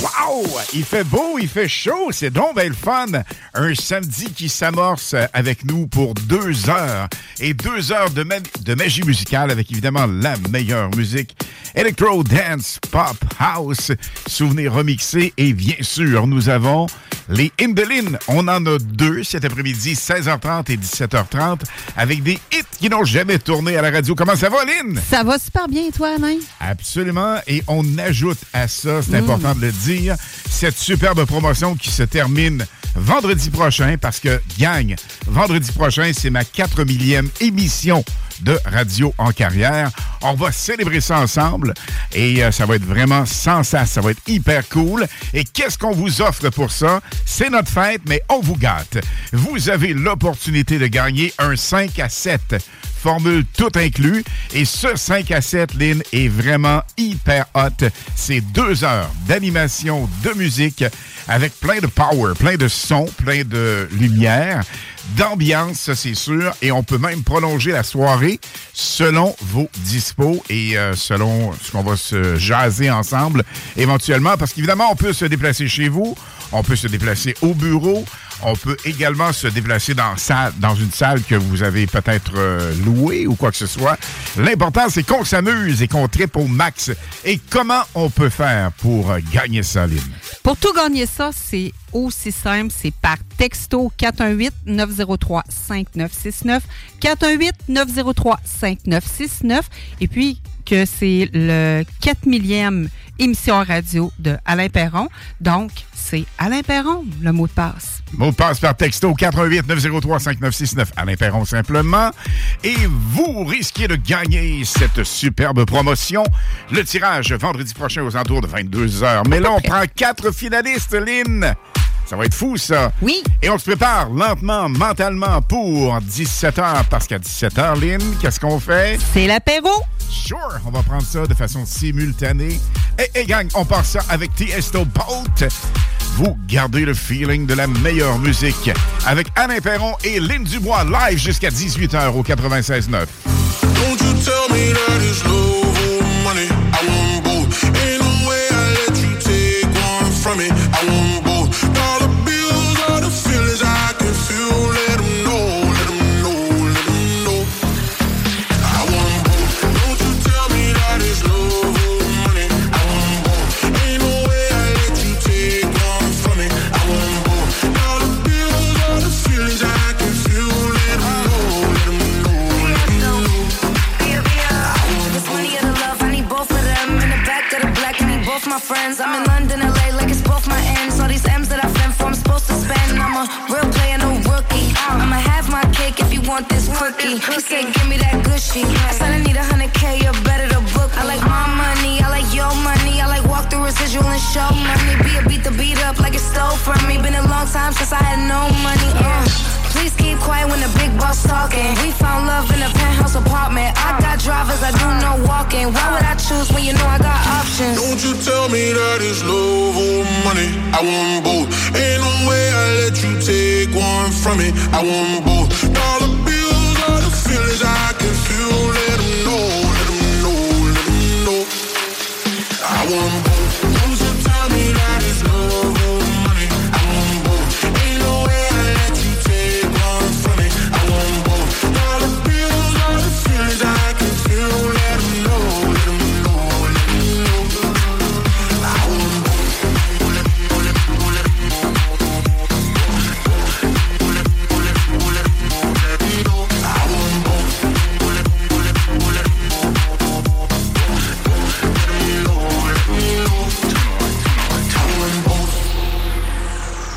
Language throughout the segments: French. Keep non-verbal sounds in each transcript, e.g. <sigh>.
Wow! Il fait beau, il fait chaud, c'est donc bien le fun. Un samedi qui s'amorce avec nous pour deux heures. Et deux heures de, ma- de magie musicale avec évidemment la meilleure musique. Electro, dance, pop, house, souvenirs remixés. Et bien sûr, nous avons les Indolines. On en a deux cet après-midi, 16h30 et 17h30, avec des hits qui n'ont jamais tourné à la radio. Comment ça va, Lynn? Ça va super bien, toi, Alain? Absolument. Et on ajoute à ça, c'est important de le cette superbe promotion qui se termine vendredi prochain parce que, gang, vendredi prochain, c'est ma 4 millième émission de radio en carrière. On va célébrer ça ensemble et euh, ça va être vraiment sans ça. Ça va être hyper cool. Et qu'est-ce qu'on vous offre pour ça? C'est notre fête, mais on vous gâte. Vous avez l'opportunité de gagner un 5 à 7 formule tout inclus. Et ce 5 à 7, Lynn, est vraiment hyper hot. C'est deux heures d'animation, de musique, avec plein de power, plein de sons, plein de lumière, d'ambiance, ça c'est sûr. Et on peut même prolonger la soirée selon vos dispos et euh, selon ce qu'on va se jaser ensemble éventuellement. Parce qu'évidemment, on peut se déplacer chez vous, on peut se déplacer au bureau, on peut également se déplacer dans, une salle que vous avez peut-être euh, louée ou quoi que ce soit. L'important, c'est qu'on s'amuse et qu'on tripe au max. Et comment on peut faire pour euh, gagner ça, Lynn? Pour tout gagner ça, c'est aussi simple, c'est par texto 418-903-5969. 418-903-5969. Et puis que c'est le 4 millième émission radio de Alain Perron. Donc, c'est Alain Perron, le mot de passe. Mot de passe par texto 88 903 5969 Alain Perron simplement. Et vous risquez de gagner cette superbe promotion. Le tirage vendredi prochain aux alentours de 22h. Mais là, on prend quatre finalistes, Lynn. Ça va être fou, ça. Oui. Et on se prépare lentement, mentalement pour 17h. Parce qu'à 17h, Lynn, qu'est-ce qu'on fait? C'est l'apéro. Sure, on va prendre ça de façon simultanée. Et, et gang, on part ça avec Tiesto Bolt. Vous gardez le feeling de la meilleure musique avec Alain Perron et Lynn Dubois live jusqu'à 18h au 96.9. Don't you tell me want this. He said, give me that gushy. I said, I need a hundred K, you're better to book. I like my money, I like your money. I like walk through residual and show money. Be a beat the beat up like it stole from me. Been a long time since I had no money. Uh. Please keep quiet when the big boss talking. We found love in a penthouse apartment. I got drivers, I do no walking. Why would I choose when you know I got options? Don't you tell me that it's love or money. I want both. Ain't no way I let you take one from me. I want both. Dollar bills are the feelings I can feel. Let 'em know, let 'em know, let 'em know. I want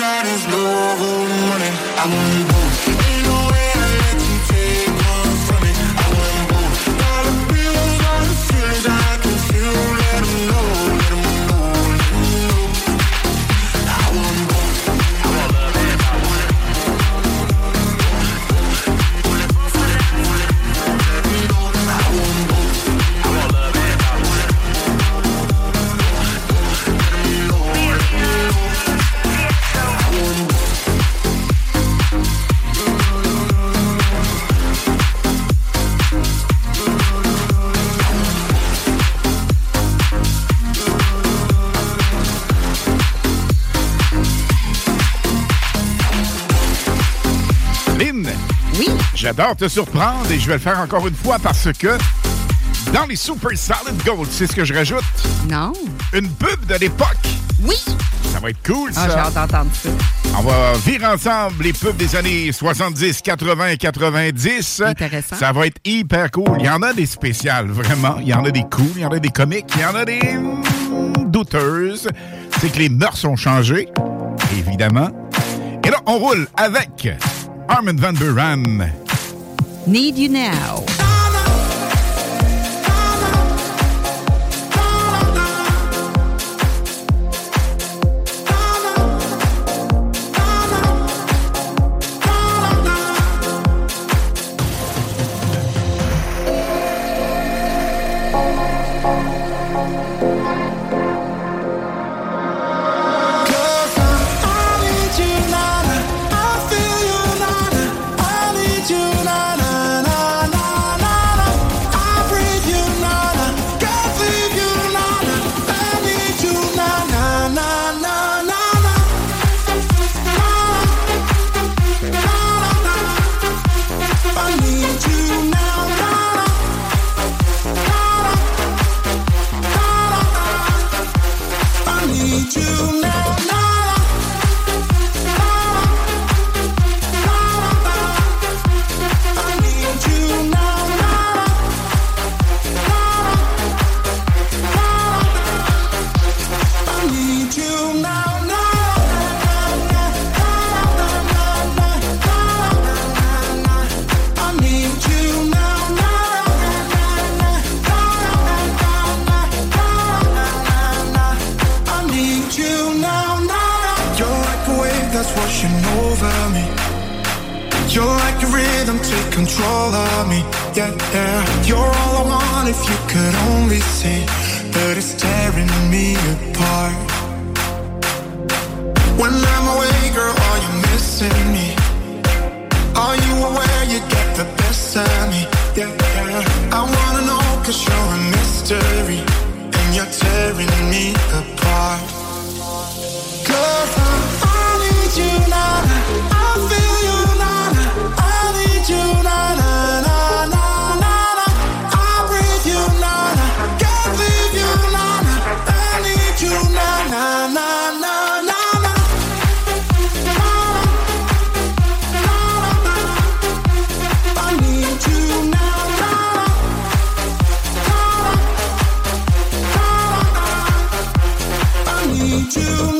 that it's love or money. I want J'adore te surprendre et je vais le faire encore une fois parce que dans les Super Solid Gold, c'est ce que je rajoute. Non. Une pub de l'époque. Oui. Ça va être cool, Ah, ça. j'ai hâte d'entendre ça. On va virer ensemble les pubs des années 70, 80 et 90. Intéressant. Ça va être hyper cool. Il y en a des spéciales, vraiment. Il y en a des cools, il y en a des comiques, il y en a des douteuses. C'est que les mœurs ont changé, évidemment. Et là, on roule avec Armin Van Buren. Need you now. I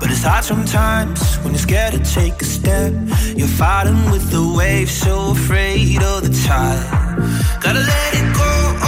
But it's hard sometimes when you're scared to take a step. You're fighting with the waves, so afraid of the tide. Gotta let it go.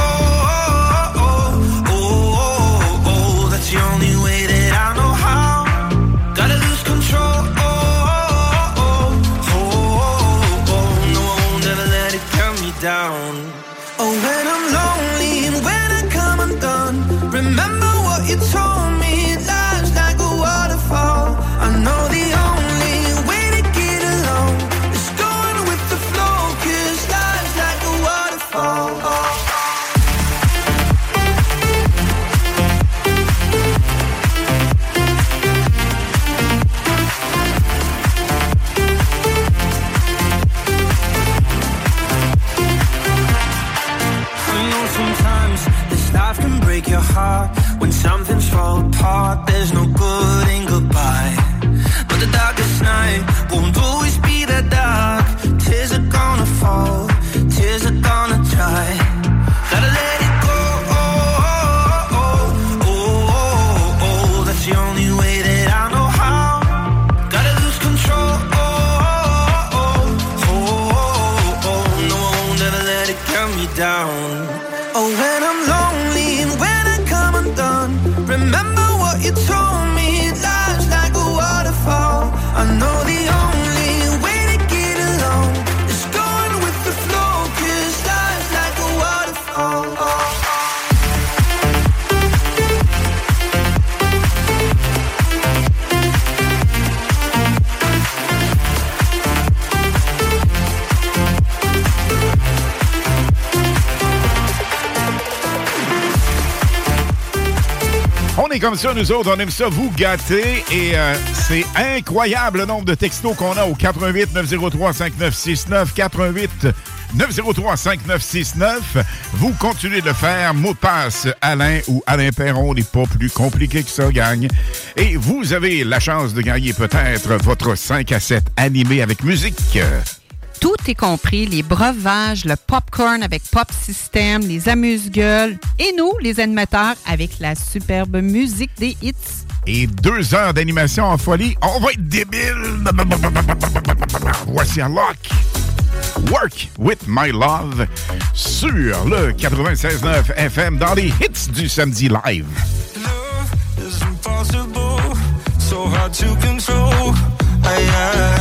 Comme ça, nous autres, on aime ça vous gâter et euh, c'est incroyable le nombre de textos qu'on a au 88 903 5969 88 903 5969. Vous continuez de faire. Mot de passe Alain ou Alain Perron n'est pas plus compliqué que ça, gagne. Et vous avez la chance de gagner peut-être votre 5 à 7 animé avec musique. Tout est compris, les breuvages, le popcorn avec Pop System, les amuse-gueules et nous, les animateurs, avec la superbe musique des hits. Et deux heures d'animation en folie. On va être débile. Voici un lock. Work with My Love sur le 96.9 FM dans les hits du samedi live. is impossible, so hard to control. I, I,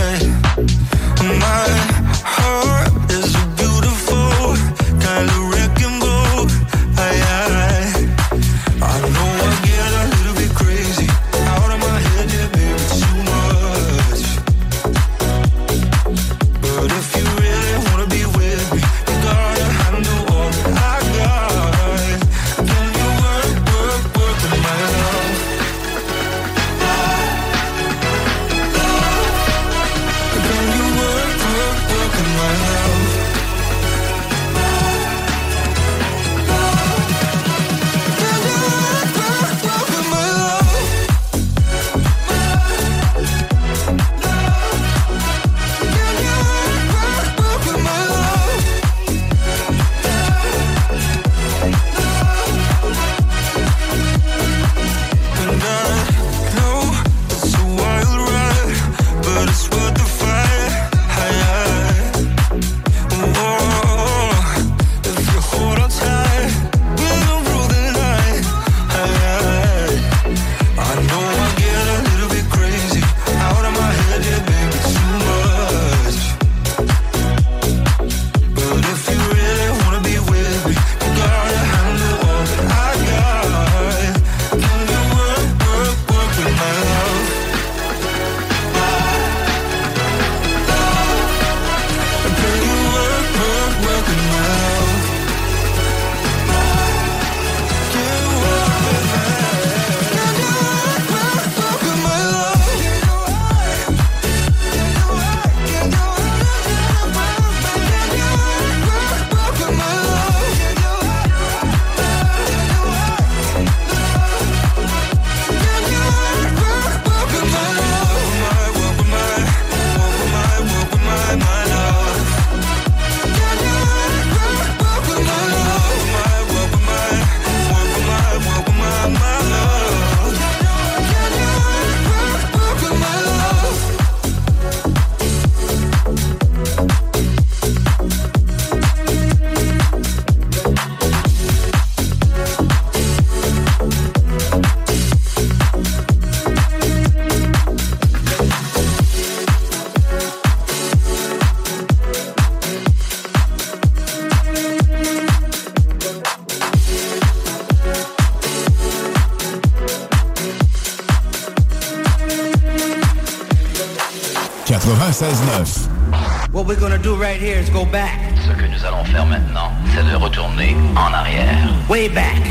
here is go back. Ce que nous allons faire maintenant, c'est de retourner en arrière. Way back.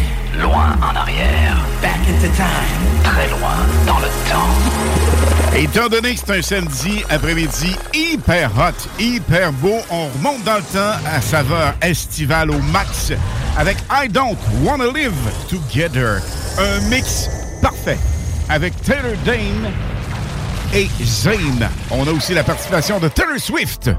Loin en arrière. Back into time. Très loin dans le temps. Étant donné que c'est un samedi après-midi hyper hot, hyper beau, on remonte dans le temps à saveur estivale au max avec I Don't Wanna Live Together. Un mix parfait avec Taylor Dane et Zayn. On a aussi la participation de Taylor Swift.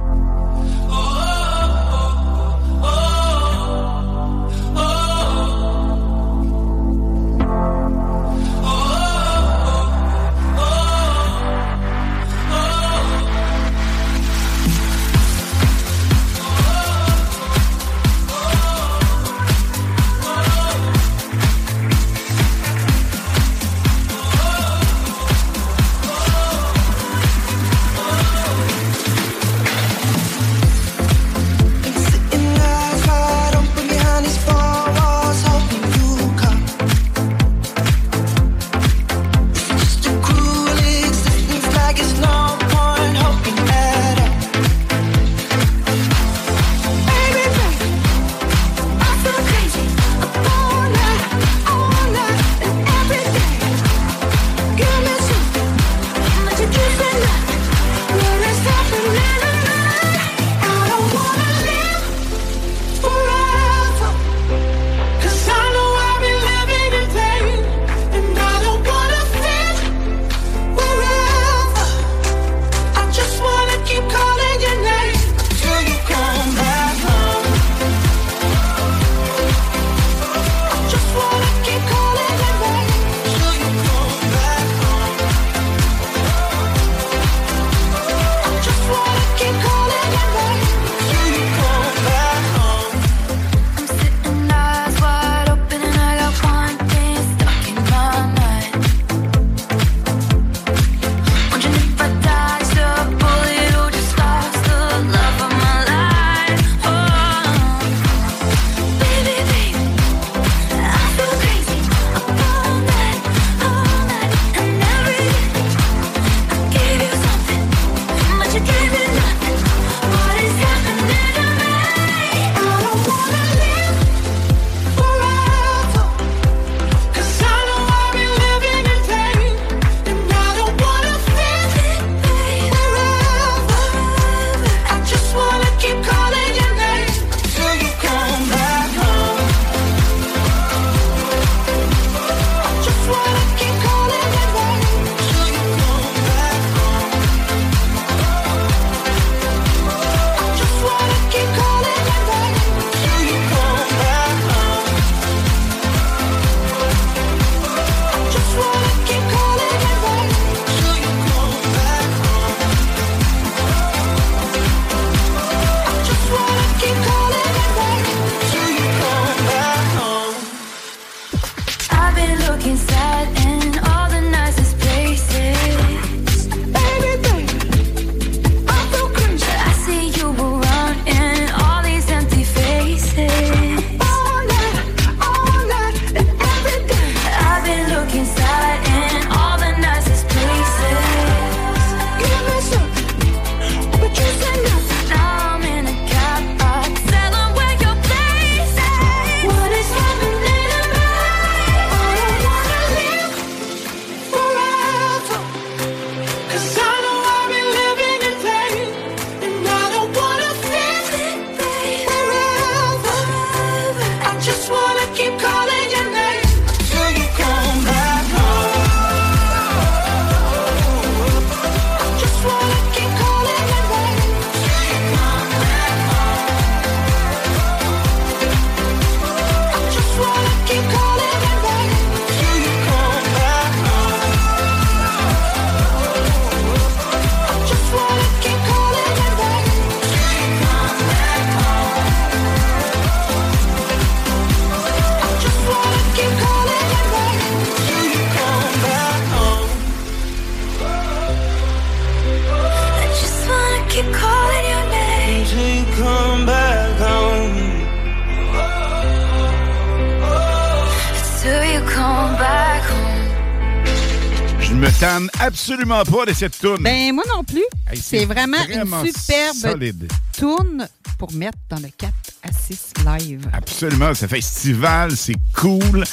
Absolument pas de cette toune. Ben, moi non plus. Hey, c'est vraiment, vraiment une superbe solide. tourne pour mettre dans le 4 à 6 live. Absolument, c'est festival, c'est cool.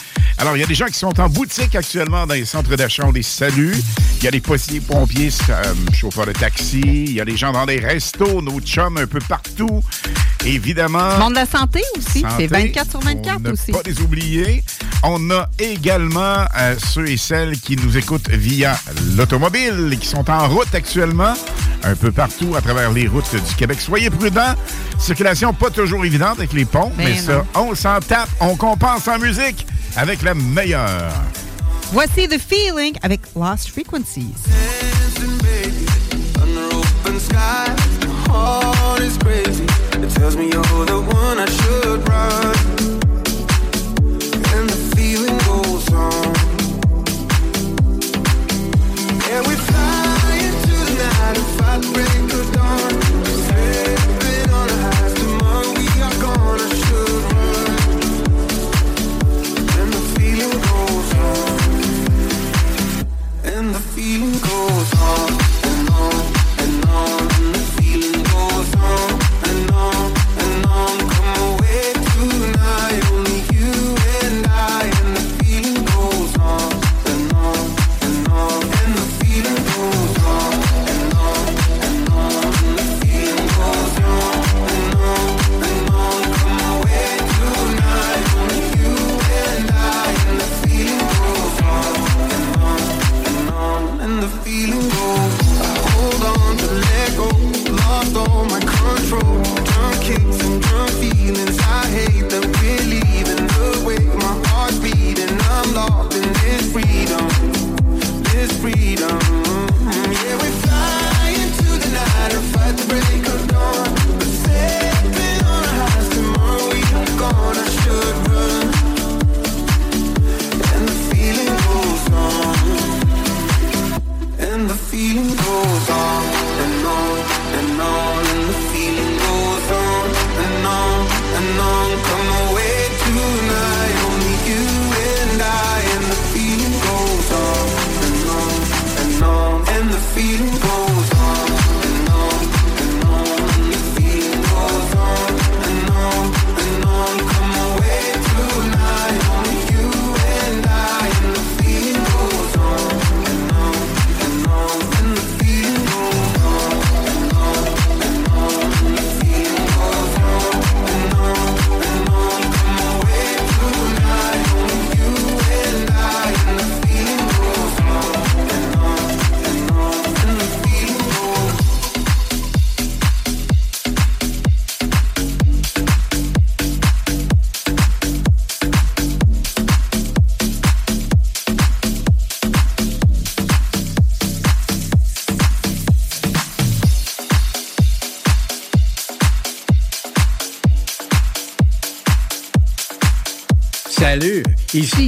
Alors, il y a des gens qui sont en boutique actuellement dans les centres d'achat, on les salue. Il y a des policiers, pompiers, euh, chauffeurs de taxi. Il y a des gens dans des restos, nos chums un peu partout. Évidemment. Monde de la santé aussi. C'est Santé, 24 sur 24 on aussi. pas les oublier. On a également euh, ceux et celles qui nous écoutent via l'automobile et qui sont en route actuellement, un peu partout à travers les routes du Québec. Soyez prudents. Circulation pas toujours évidente avec les ponts, mais ça, on s'en tape. On compense en musique avec la meilleure. Voici The Feeling avec Lost Frequencies. open sky. My heart is crazy. It tells me you're the one I should run.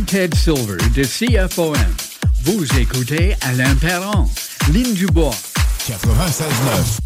Ted Silver de CFOM. Vous écoutez Alain Perron, Ligne du Bois. 96.9.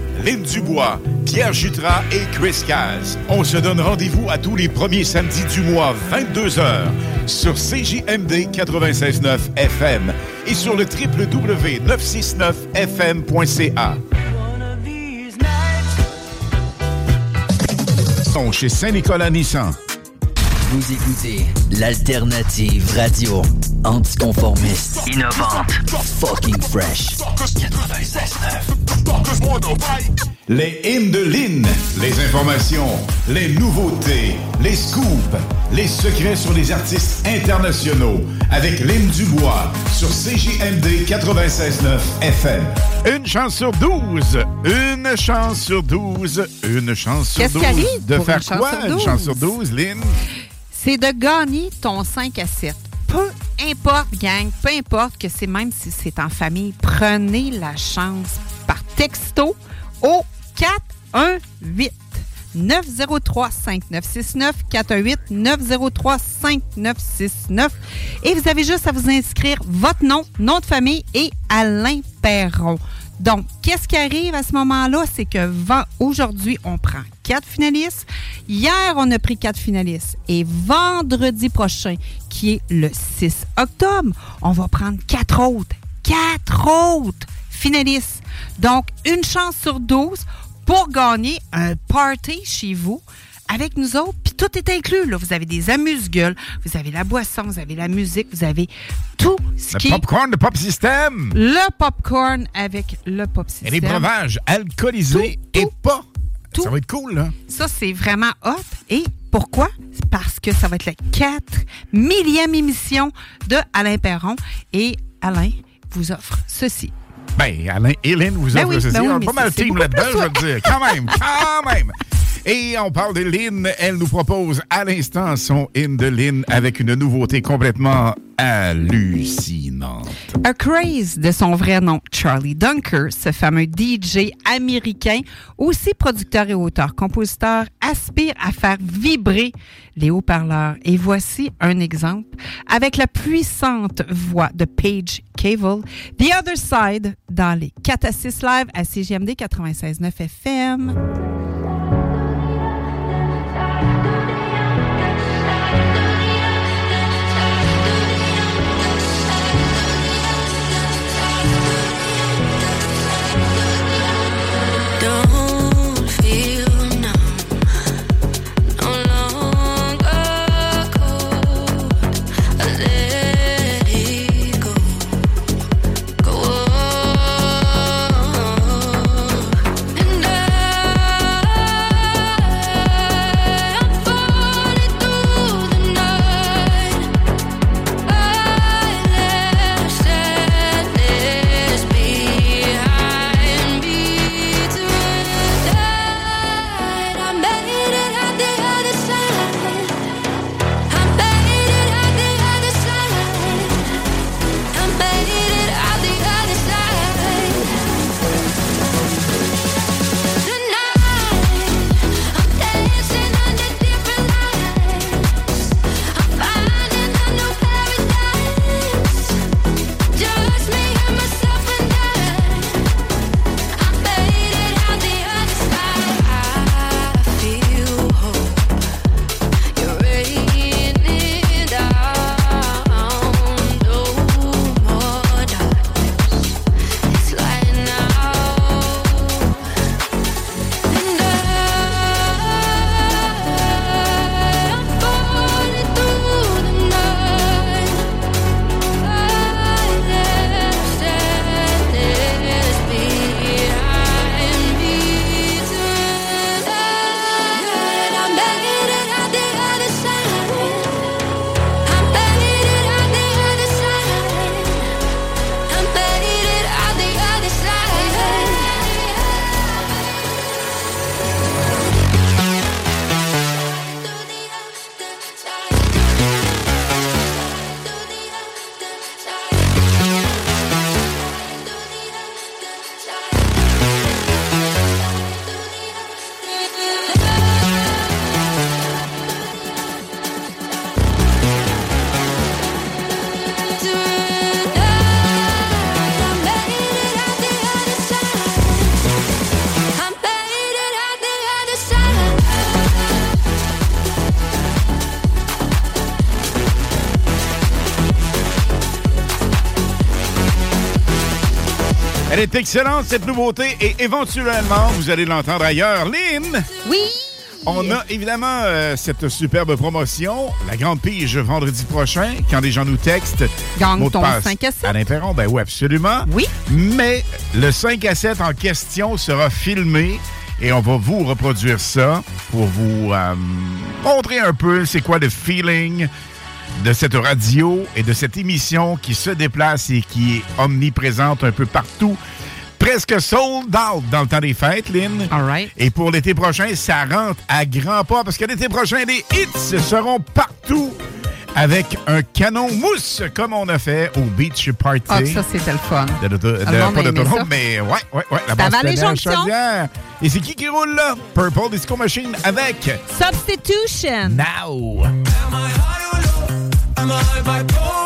Lynn Dubois, Pierre Jutras et Chris Caz. On se donne rendez-vous à tous les premiers samedis du mois, 22h, sur CJMD 96.9 FM et sur le www.969fm.ca. Sont chez Saint-Nicolas Nissan. Vous écoutez l'alternative radio anticonformiste, innovante, fucking fresh. 96.9. Les hymnes de Lynn, les informations, les nouveautés, les scoops, les secrets sur les artistes internationaux avec Lynn Dubois sur CJMD 96.9 FM. Une chance sur 12, une chance sur 12, une chance sur 12. Qu'est-ce De faire une chance quoi, une 12? chance sur 12, Lynn? c'est de gagner ton 5 à 7. Peu importe, gang, peu importe que c'est même si c'est en famille, prenez la chance par texto au 418 903 5969 418 903 5969 et vous avez juste à vous inscrire votre nom, nom de famille et Alain Perron. Donc, qu'est-ce qui arrive à ce moment-là? C'est que aujourd'hui, on prend quatre finalistes. Hier, on a pris quatre finalistes. Et vendredi prochain, qui est le 6 octobre, on va prendre quatre autres. Quatre autres finalistes. Donc, une chance sur 12 pour gagner un party chez vous avec nous autres. Tout est inclus. Là. Vous avez des amuse-gueules, vous avez la boisson, vous avez la musique, vous avez tout ce Le qui popcorn, le pop système. le popcorn avec le pop Et system. les breuvages alcoolisés et pas. Ça va être cool, là. Ça, c'est vraiment hot. Et pourquoi? Parce que ça va être la 4 millième émission de Alain Perron. Et Alain vous offre ceci. Ben, Alain et Lynn vous Ben offrent oui, ceci. ben oui, On a pas mal de team là-dedans, je te dire. Quand même, quand même. <laughs> Et on parle de Lynn. Elle nous propose à l'instant son in de Lynn avec une nouveauté complètement hallucinante. A Craze, de son vrai nom, Charlie Dunker, ce fameux DJ américain, aussi producteur et auteur, compositeur, aspire à faire vibrer les haut-parleurs. Et voici un exemple avec la puissante voix de Paige Cable, The Other Side, dans les 4 à 6 live à CGMD 96.9 FM. Elle est excellente, cette nouveauté, et éventuellement, vous allez l'entendre ailleurs. Lynn! Oui! On a évidemment euh, cette superbe promotion, la grande pige vendredi prochain, quand les gens nous textent. Gagne ton passe 5 à 7. Alain Perron, ben oui, absolument. Oui. Mais le 5 à 7 en question sera filmé et on va vous reproduire ça pour vous euh, montrer un peu c'est quoi le feeling de cette radio et de cette émission qui se déplace et qui est omniprésente un peu partout. Presque sold out dans le temps des fêtes, Lynn. All right. Et pour l'été prochain, ça rentre à grands pas parce que l'été prochain, les hits seront partout avec un canon mousse comme on a fait au Beach Party. Ah, ça, c'était le fun. De, de, de- monde pas mais ouais, ouais, ouais. La base. Et c'est qui qui roule là? Purple Disco Machine avec Substitution. Now. I'm a high bipolar. Need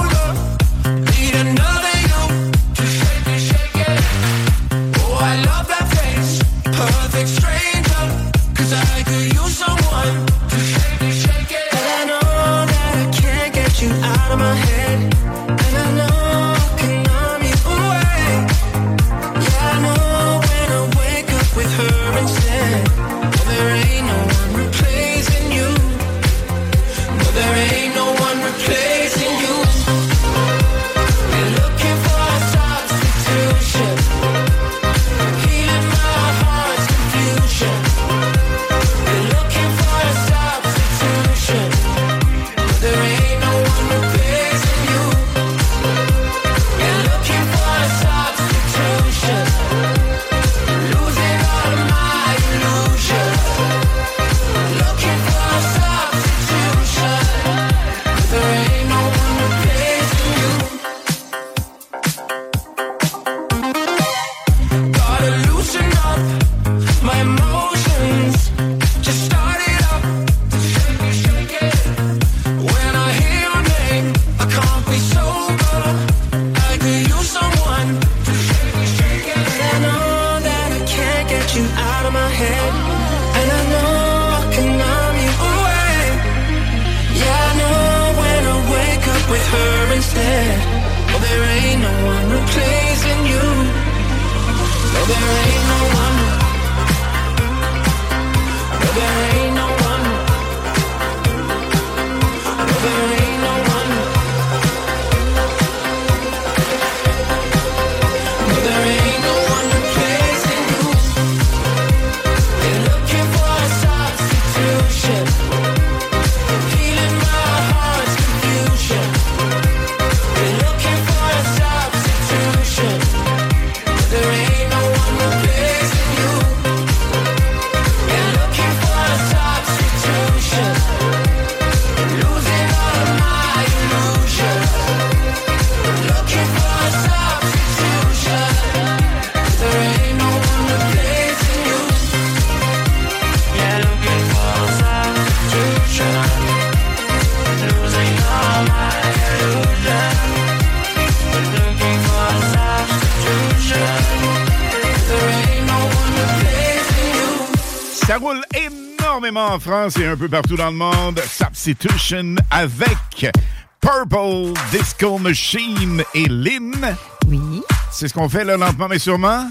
peu partout dans le monde. Substitution avec Purple Disco Machine et Lynn. Oui. C'est ce qu'on fait là, lentement mais sûrement.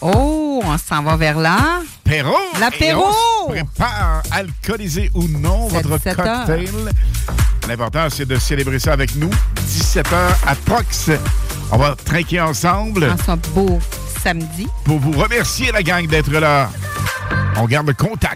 Oh, on s'en va vers là. L'apéro. L'apéro. Prépare, alcoolisé ou non, votre 17 heures. cocktail. L'important, c'est de célébrer ça avec nous. 17h à Prox. On va trinquer ensemble. En ce beau samedi. Pour vous remercier, la gang, d'être là. On garde le contact.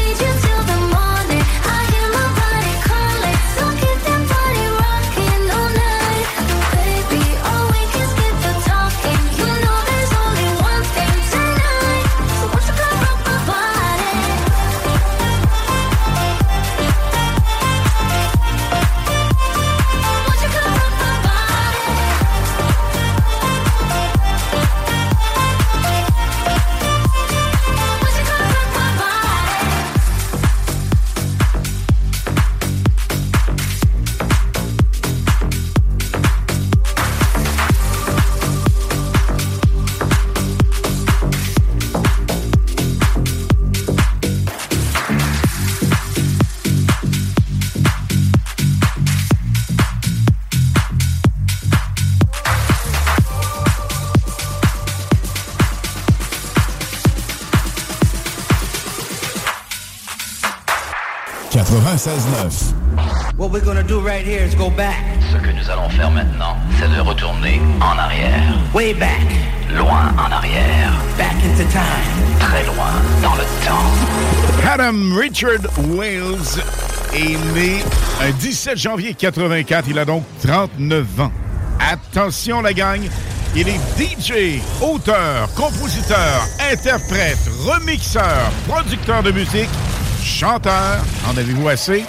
What we're gonna do right here is go back. Ce que nous allons faire maintenant, c'est de retourner en arrière. Way back. Loin en arrière. Back into time. Très loin dans le temps. Adam Richard Wales est né un 17 janvier 84. Il a donc 39 ans. Attention la gang, il est DJ, auteur, compositeur, interprète, remixeur, producteur de musique, chanteur. En avez-vous assez?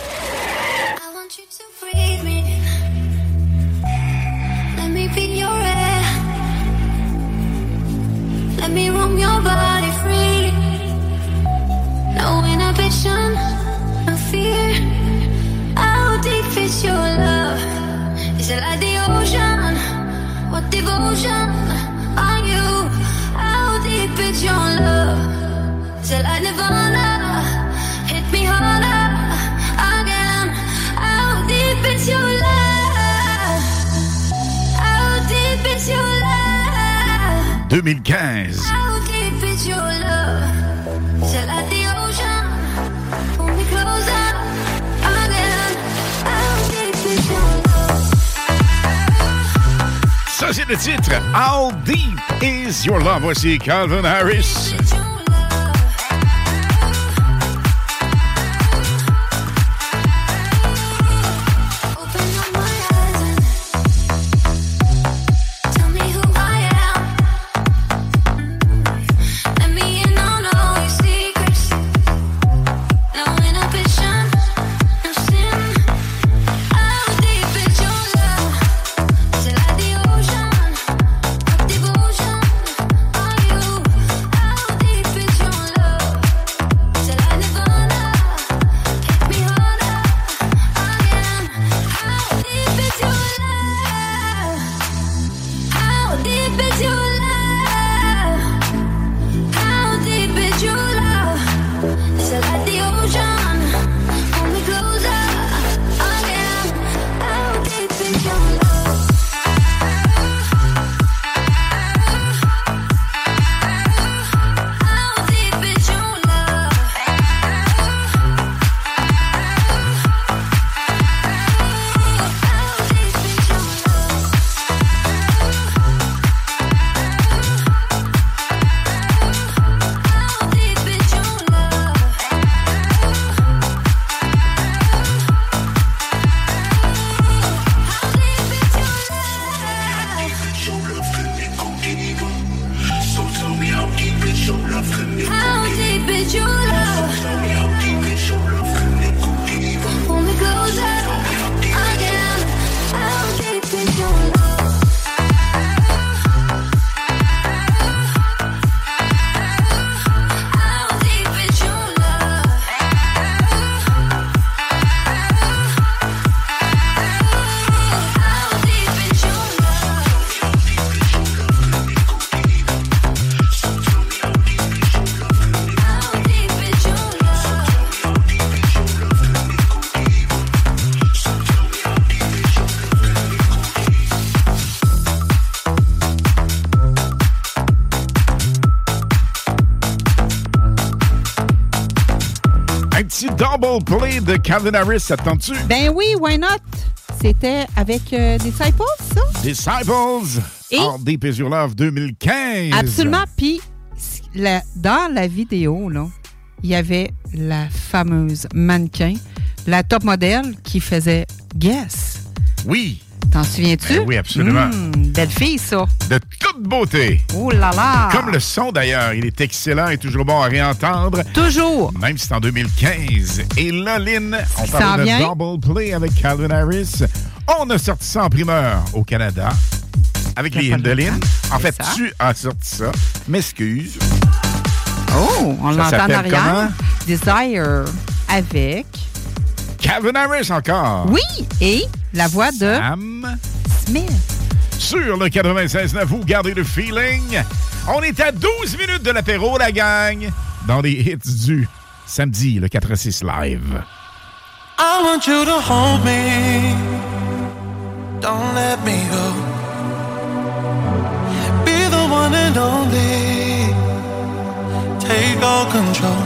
How Deep Is Your Love? Voici Calvin Harris. Play de Calvin Harris, ça te tente-tu? Ben oui, why not? C'était avec euh, Disciples, ça? Disciples! Et- Deep Is Your Love 2015. Absolument. Puis, dans la vidéo, là, il y avait la fameuse mannequin, la top modèle qui faisait Guess. Oui. T'en souviens-tu? Ben oui, absolument. Hum, belle fille, ça. De toute beauté. Oh là là! Comme le son d'ailleurs, il est excellent et toujours bon à réentendre. Toujours. Même si c'est en 2015. Et là, Lynn, on Ça parle de? Double Play avec Calvin Harris. On a sorti ça en primeur au Canada avec les de Lynn. En fait, ça. tu as sorti ça. M'excuse. Oh, on l'entend en arrière. Desire avec. Calvin Harris encore. Oui, et la voix de Sam Smith. Sur le 96.9, vous gardez le feeling. On est à 12 minutes de l'apéro, la gang, dans les hits du samedi, le 4-6 live. I want you to hold me. Don't let me go. Be the one and only. Take all control.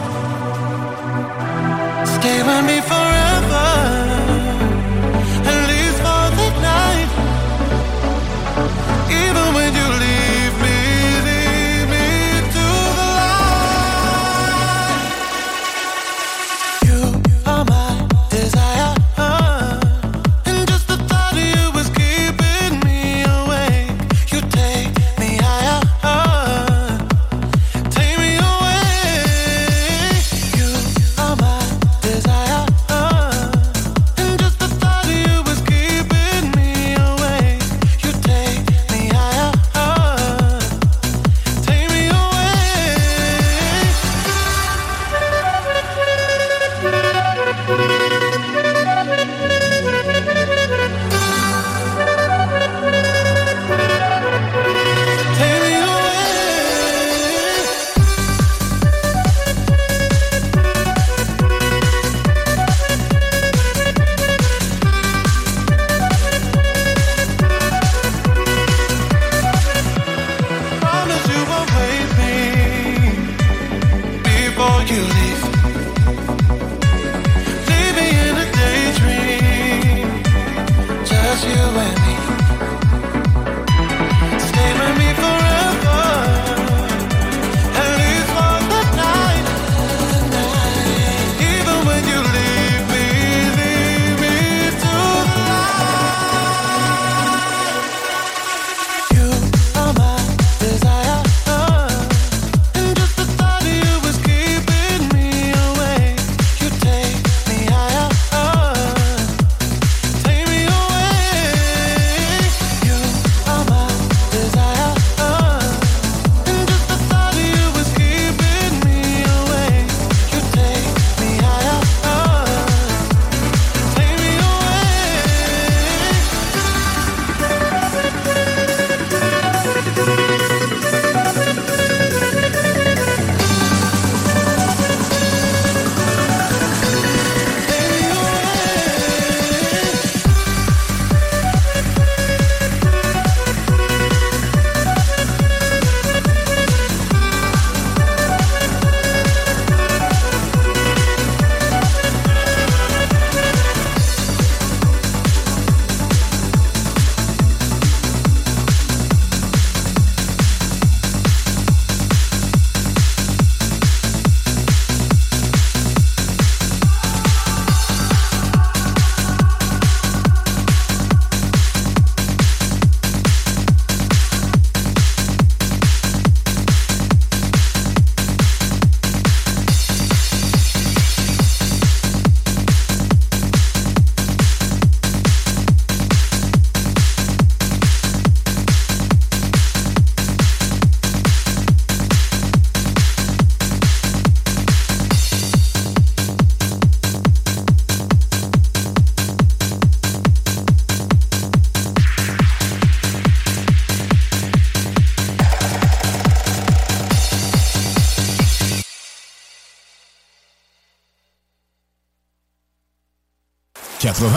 Stay with me forever.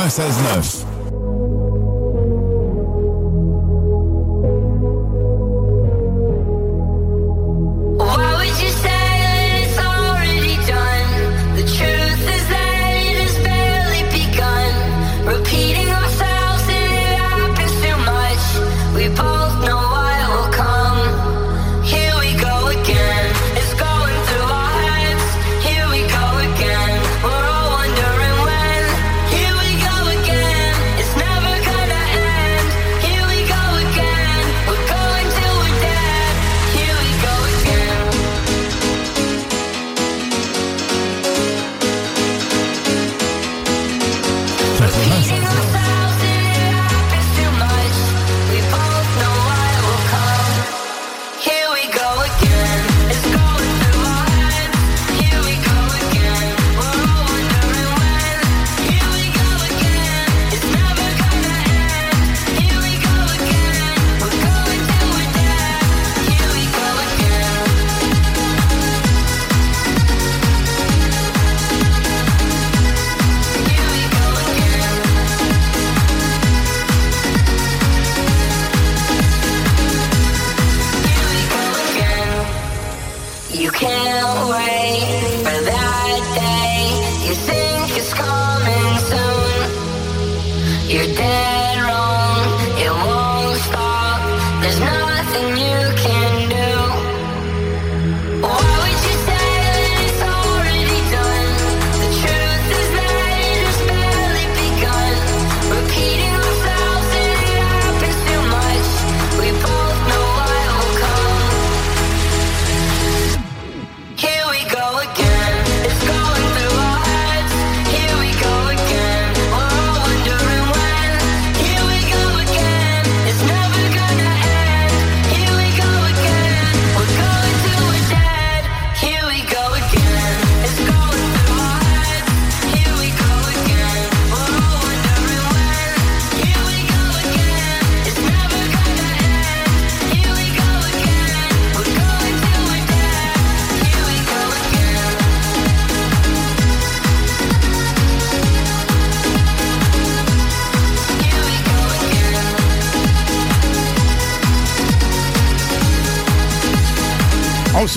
96.9.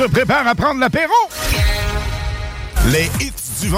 se prépare à prendre l'apéro.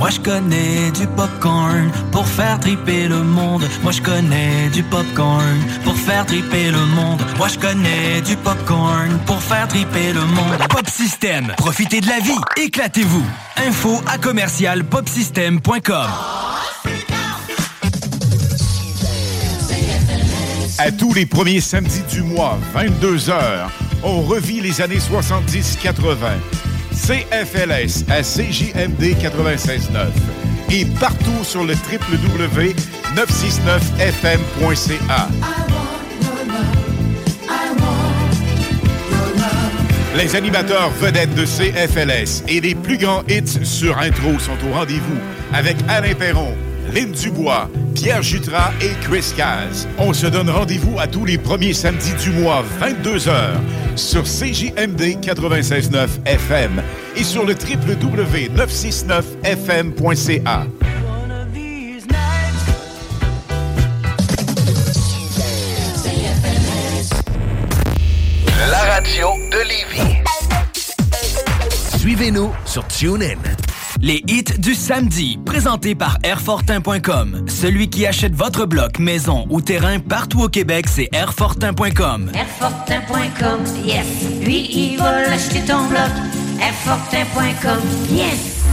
Moi je connais du popcorn pour faire triper le monde. Moi je connais du popcorn pour faire triper le monde. Moi je connais du popcorn pour faire triper le monde. Pop System, profitez de la vie, éclatez-vous. Info à commercial popsystem.com. À tous les premiers samedis du mois, 22h, on revit les années 70-80. CFLS à CJMD 96.9 et partout sur le www.969fm.ca. Les animateurs vedettes de CFLS et les plus grands hits sur intro sont au rendez-vous avec Alain Perron, Lynn Dubois, Pierre Jutras et Chris Caz. On se donne rendez-vous à tous les premiers samedis du mois, 22h, sur CJMD 96.9 FM et sur le www.969fm.ca. La radio de Lévis. Suivez-nous sur TuneIn. Les hits du samedi, présentés par Airfortin.com. Celui qui achète votre bloc, maison ou terrain partout au Québec, c'est Airfortin.com. Airfortin.com, yes. Lui, il va l'acheter ton bloc. Airfortin.com, yes.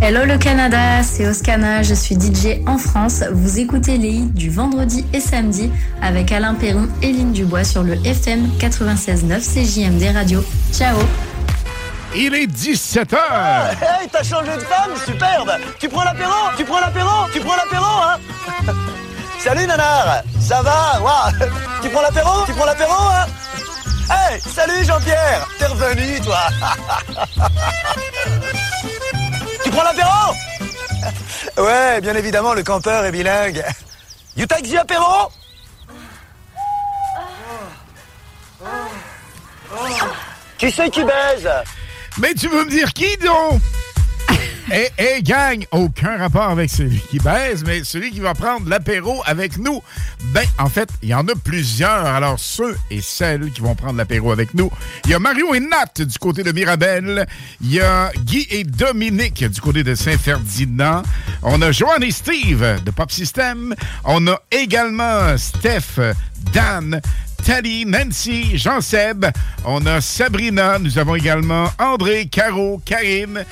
Hello le Canada, c'est Oscana, je suis DJ en France. Vous écoutez les hits du vendredi et samedi avec Alain Perron et Lynn Dubois sur le FM 96.9 CJMD Radio. Ciao Il est 17h! Hey, t'as changé de femme, superbe. Tu prends l'apéro Tu prends l'apéro Tu prends l'apéro, hein. <laughs> Salut Nanar. Ça va? Ouah. <laughs> Tu prends l'apéro Tu prends l'apéro, hein. Hey, salut Jean-Pierre. T'es revenu, toi. <laughs> Tu prends l'apéro? Ouais, bien évidemment, le campeur est bilingue. You take the apéro? Qui c'est qui baise? Mais tu veux me dire qui donc? <laughs> Eh, eh, gang, aucun rapport avec celui qui baise, mais celui qui va prendre l'apéro avec nous. Ben, en fait, il y en a plusieurs. Alors, ceux et celles qui vont prendre l'apéro avec nous, il y a Mario et Nat du côté de Mirabel. Il y a Guy et Dominique du côté de Saint-Ferdinand. On a Joanne et Steve de Pop System. On a également Steph, Dan, Tally, Nancy, Jean-Seb. On a Sabrina. Nous avons également André, Caro, Karine.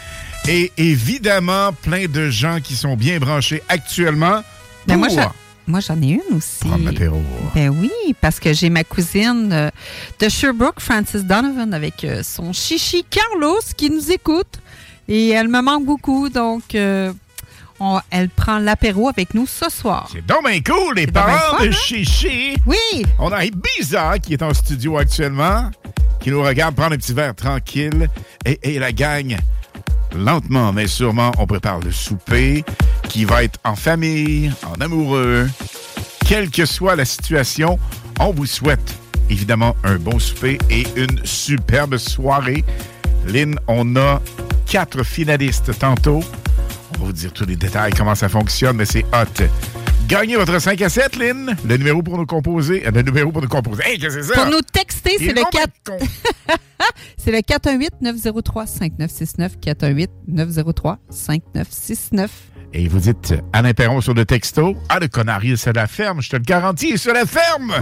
Et évidemment, plein de gens qui sont bien branchés actuellement. Ben, moi, j'en- moi, j'en ai une aussi. l'apéro. Ben oui, parce que j'ai ma cousine euh, de Sherbrooke, Frances Donovan, avec euh, son chichi Carlos qui nous écoute. Et elle me manque beaucoup, donc euh, on- elle prend l'apéro avec nous ce soir. C'est donc bien cool, les parents de hein? Chichi. Oui. On a Ibiza qui est en studio actuellement, qui nous regarde prendre un petit verre tranquille. Et, et la gang, lentement mais sûrement, on prépare le souper qui va être en famille, en amoureux. Quelle que soit la situation, on vous souhaite évidemment un bon souper et une superbe soirée. Lynn, on a quatre finalistes tantôt. Va vous dire tous les détails, comment ça fonctionne, mais c'est hot. Gagnez votre 5 à 7, Lynn. Le numéro pour nous composer. euh, Le numéro pour nous composer. Hey, qu'est-ce que c'est ça? Pour nous texter, c'est est le donc 4. con. c'est le 418-903-5969. 418-903-5969. <laughs> Et vous dites Alain Perron sur le texto. Ah, le connard, il est sur la ferme. Je te le garantis, il est sur la ferme.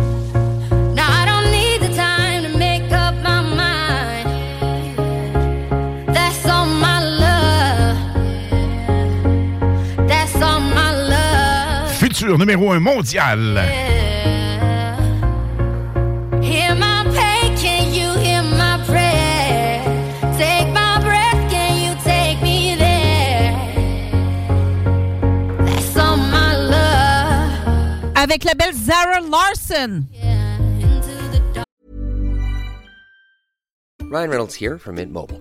All my love. Avec la belle Zara Larson. Ryan Reynolds here from Mint Mobile.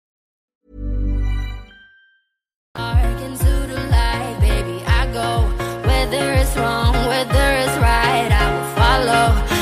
Light, baby, I go. Whether it's wrong, whether it's right, I will follow.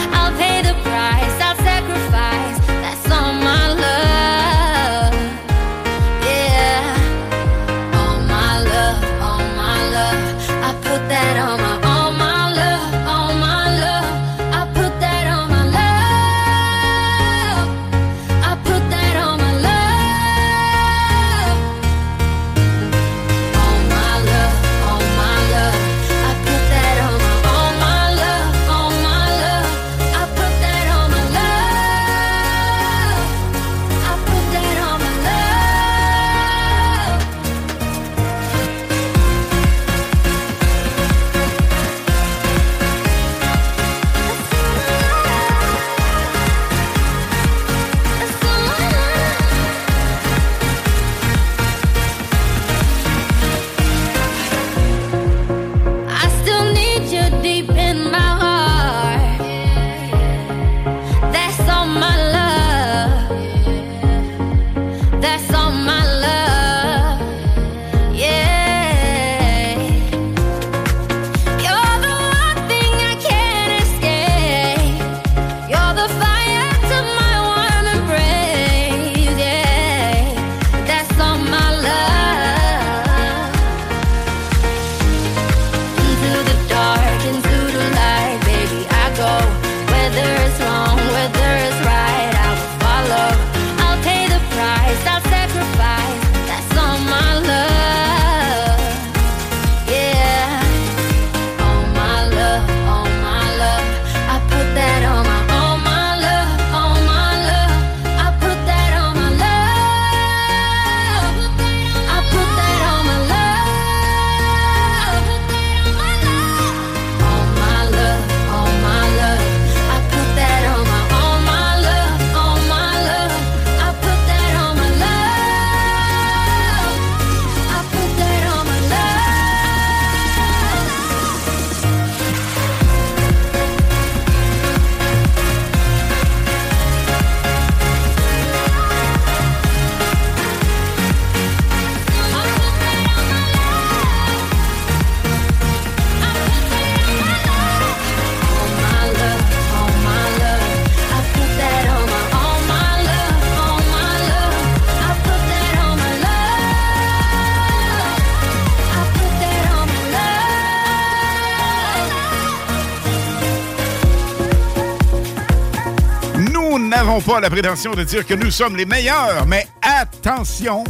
Pas la prétention de dire que nous sommes les meilleurs, mais attention!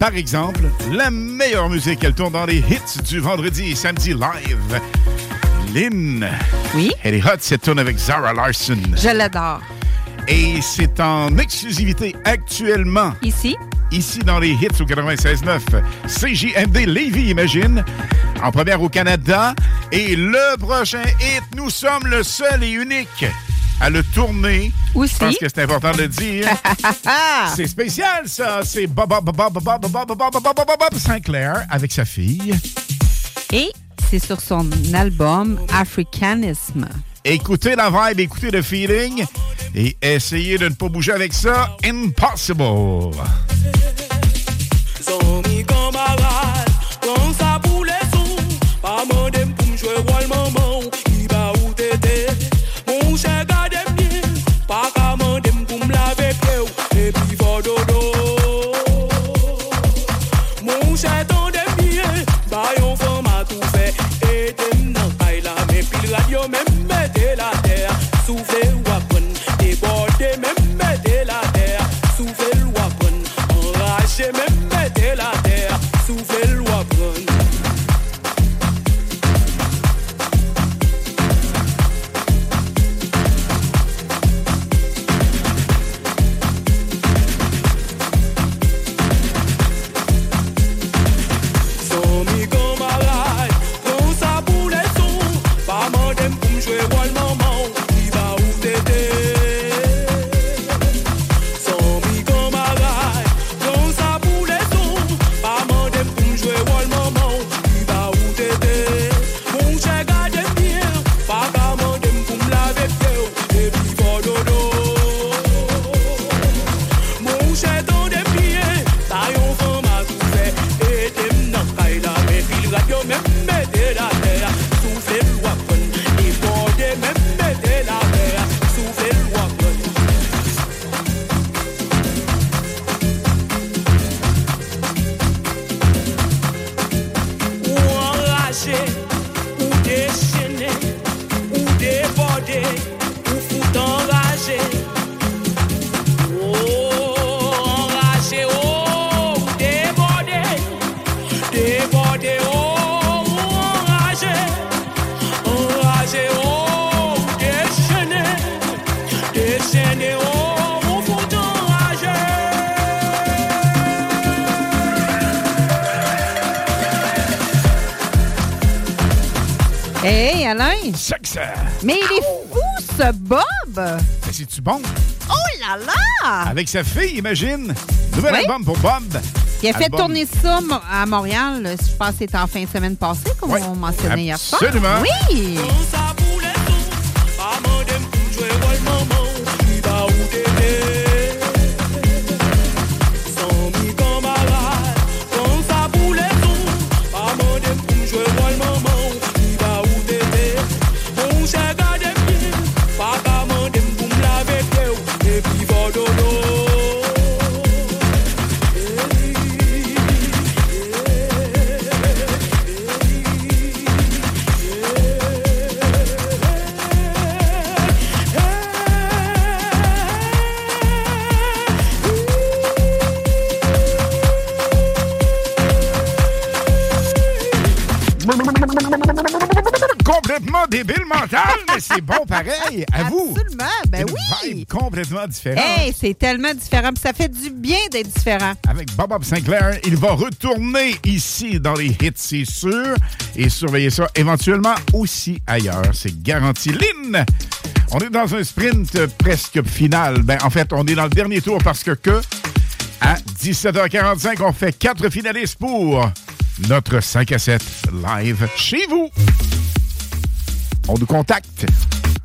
Par exemple, la meilleure musique, elle tourne dans les hits du vendredi et samedi live. Lynn. Oui? Elle est hot, cette tourne avec Zara Larson. Je l'adore. Et c'est en exclusivité actuellement. Ici? Ici dans les hits au 96.9. CJMD Lévis, imagine. En première au Canada. Et le prochain hit, nous sommes le seul et unique à le tourner. Aussi. Je pense que c'est important de le dire. c'est spécial, ça. C'est Bob, Bob, Bob, Bob, Bob, Bob, Bob, Bob, Bob, Bob, Bob Sinclair avec sa fille. Et c'est sur son album Africanisme. Écoutez la vibe, écoutez le feeling et essayez de ne pas bouger avec ça. Impossible. Bob! Mais c'est-tu bon? Oh là là! Avec sa fille, imagine. Nouvel Oui. album pour Bob. Il a fait Album- tourner ça mo- à Montréal, je pense que c'était en fin de semaine passée, comme on mentionnait hier soir. absolument. Oui! Mental, mais c'est bon pareil. À vous. <laughs> Absolument, ben Une oui! vibe complètement différente. Hey, c'est tellement différent, ça fait du bien d'être différent. Avec Bob Bob Sinclair, il va retourner ici dans les hits, c'est sûr. Et surveiller ça éventuellement aussi ailleurs. C'est garanti. Lynn, on est dans un sprint presque final. Ben, en fait, on est dans le dernier tour parce que, que à 17h45, on fait quatre finalistes pour notre 5 à 7 live chez vous. On nous contacte.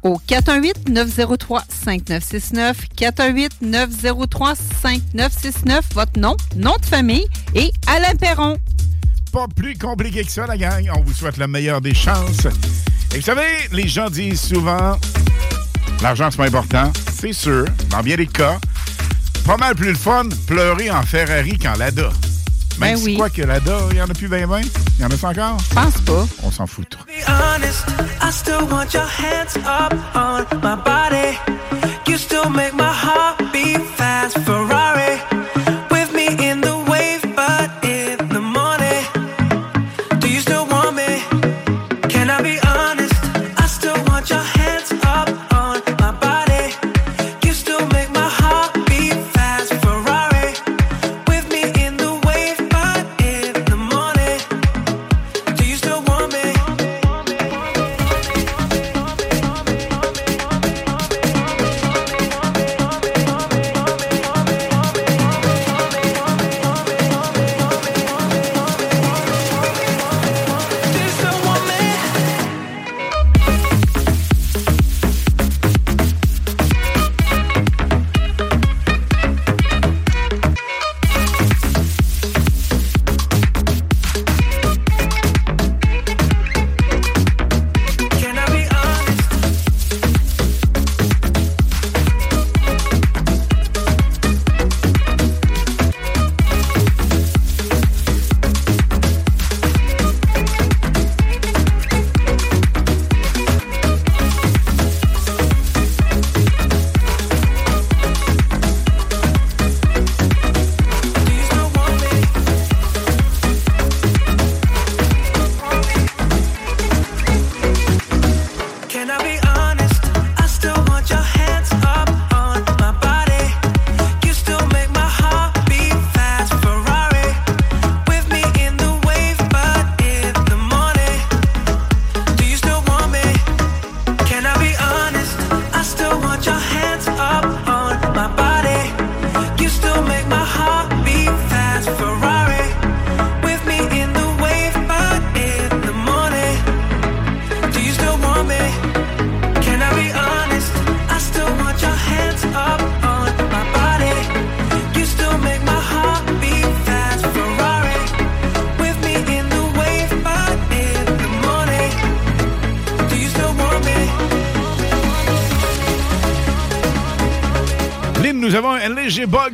Au 418-903-5969, 418-903-5969, votre nom, nom de famille et Alain Perron. Pas plus compliqué que ça, la gang. On vous souhaite la meilleure des chances. Et vous savez, les gens disent souvent l'argent, c'est pas important. C'est sûr, dans bien des cas. Pas mal plus le fun pleurer en Ferrari qu'en Lada. Même Ben si oui. quoi que Lada, il y en a plus bien ben. Il y en a ça encore? Je pense pas. On s'en fout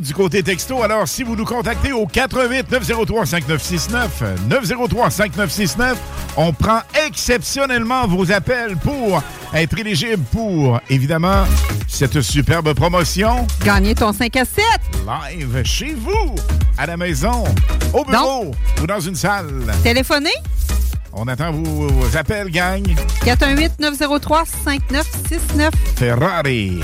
du côté texto. Alors, si vous nous contactez au 88 903 5969 903 5969, on prend exceptionnellement vos appels pour être éligible pour, évidemment, cette superbe promotion. Gagner ton 5 à 7. Live chez vous, à la maison, au bureau ou dans une salle. Téléphonez. On attend vos, appels, gang. 418-903-5969. Ferrari.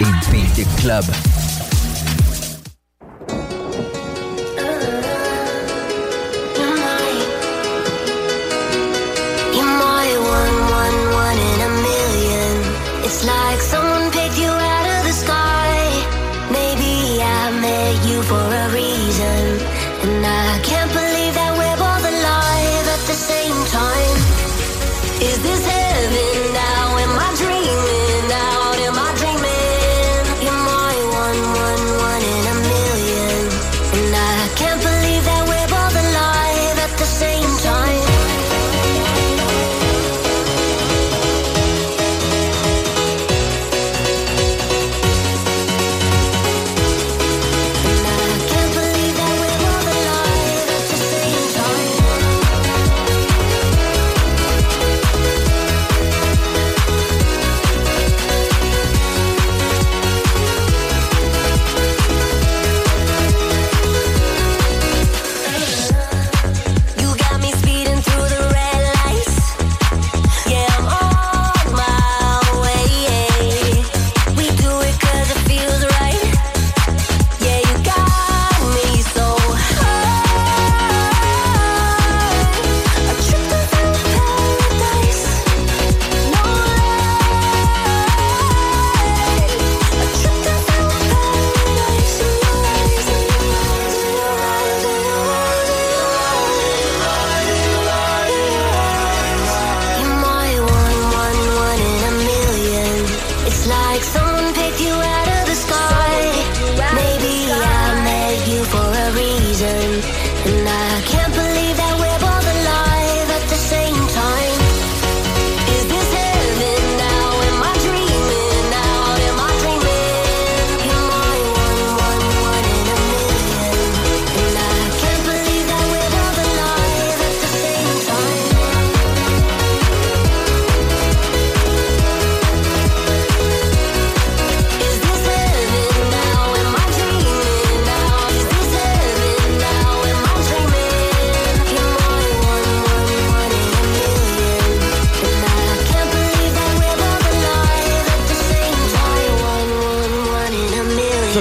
In the Club.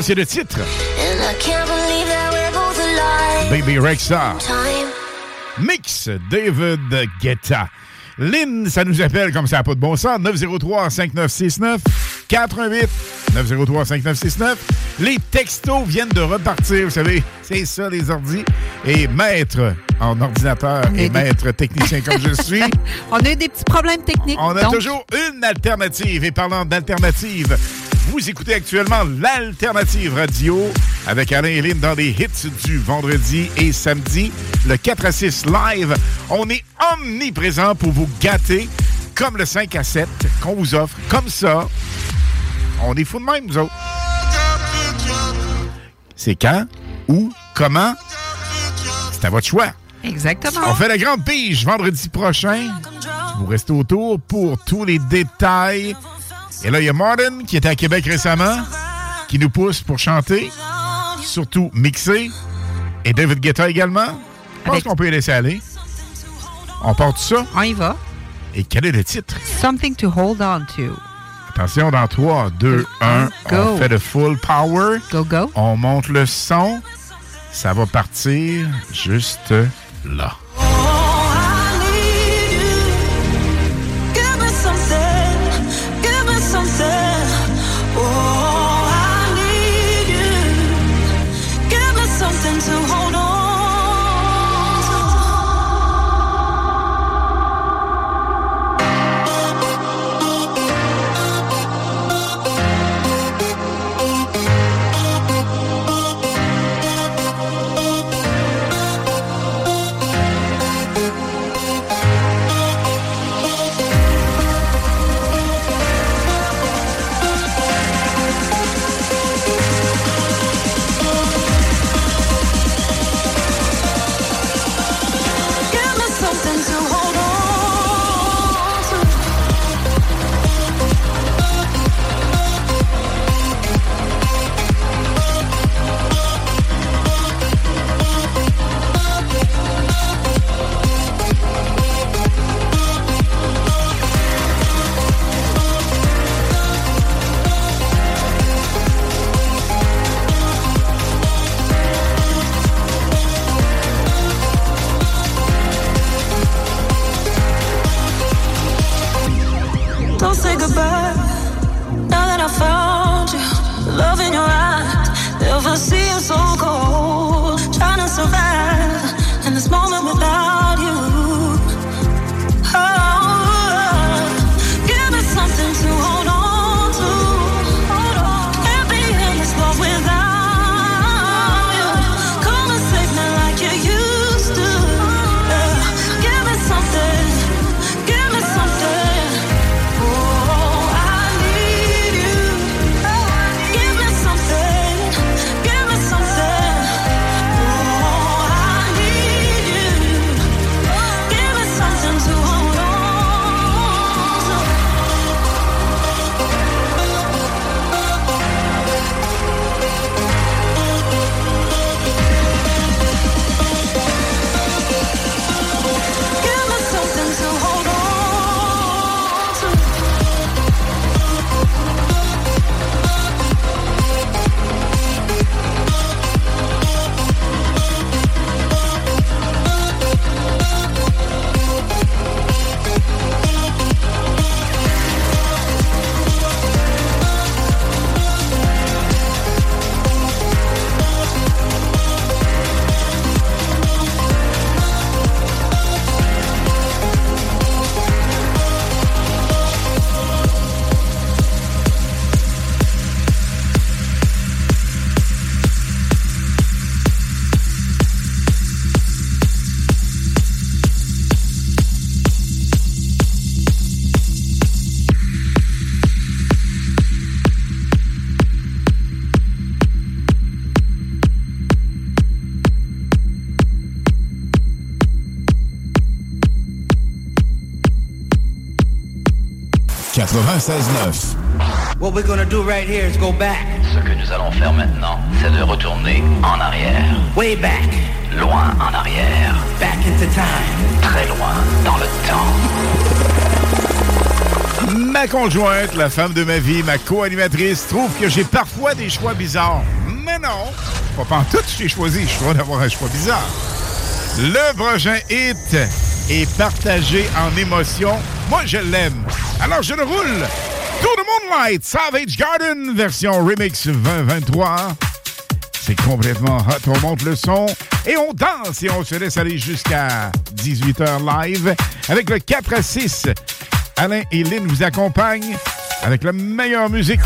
c'est le titre. Baby Rexha. Mix David Guetta. Lynn, ça nous appelle comme ça n'a pas de bon sens. 903-5969. 88 903-5969. Les textos viennent de repartir, vous savez. C'est ça, les ordis. Et maître en ordinateur et maître technicien comme je suis. <laughs> On a eu des petits problèmes techniques. On a toujours une alternative. Et parlant d'alternative, vous écoutez actuellement l'Alternative Radio avec Alain et Lynn dans les hits du vendredi et samedi, le 4 à 6 live. On est omniprésent pour vous gâter comme le 5 à 7 qu'on vous offre. Comme ça, on est fous de même, nous autres. C'est quand, où, comment? C'est à votre choix. Exactement. On fait la grande pige vendredi prochain. Vous restez autour pour tous les détails. Et là, il y a Martin qui était à Québec récemment, qui nous pousse pour chanter, surtout mixer. Et David Guetta également. Je pense qu'on peut y laisser aller. On part tout ça? On y va. Et quel est le titre? Something to hold on to. Attention, dans 3, 2, 1, on fait le full power. Go, go. On monte le son. Ça va partir juste là. What we're gonna do right here is go back. Ce que nous allons faire maintenant, c'est de retourner en arrière. Way back. Loin en arrière. Back into time. Très loin dans le temps. Ma conjointe, la femme de ma vie, ma co-animatrice, trouve que j'ai parfois des choix bizarres. Mais non, pas pantoute je t'ai choisi, je crois d'avoir un choix bizarre. Le prochain hit est partagé en émotion. Moi, je l'aime. Alors, je le roule. Tour de Moonlight, Savage Garden, version remix 2023. C'est complètement hot. On monte le son et on danse et on se laisse aller jusqu'à 18h live avec le 4 à 6. Alain et Lynn vous accompagnent avec la meilleure musique.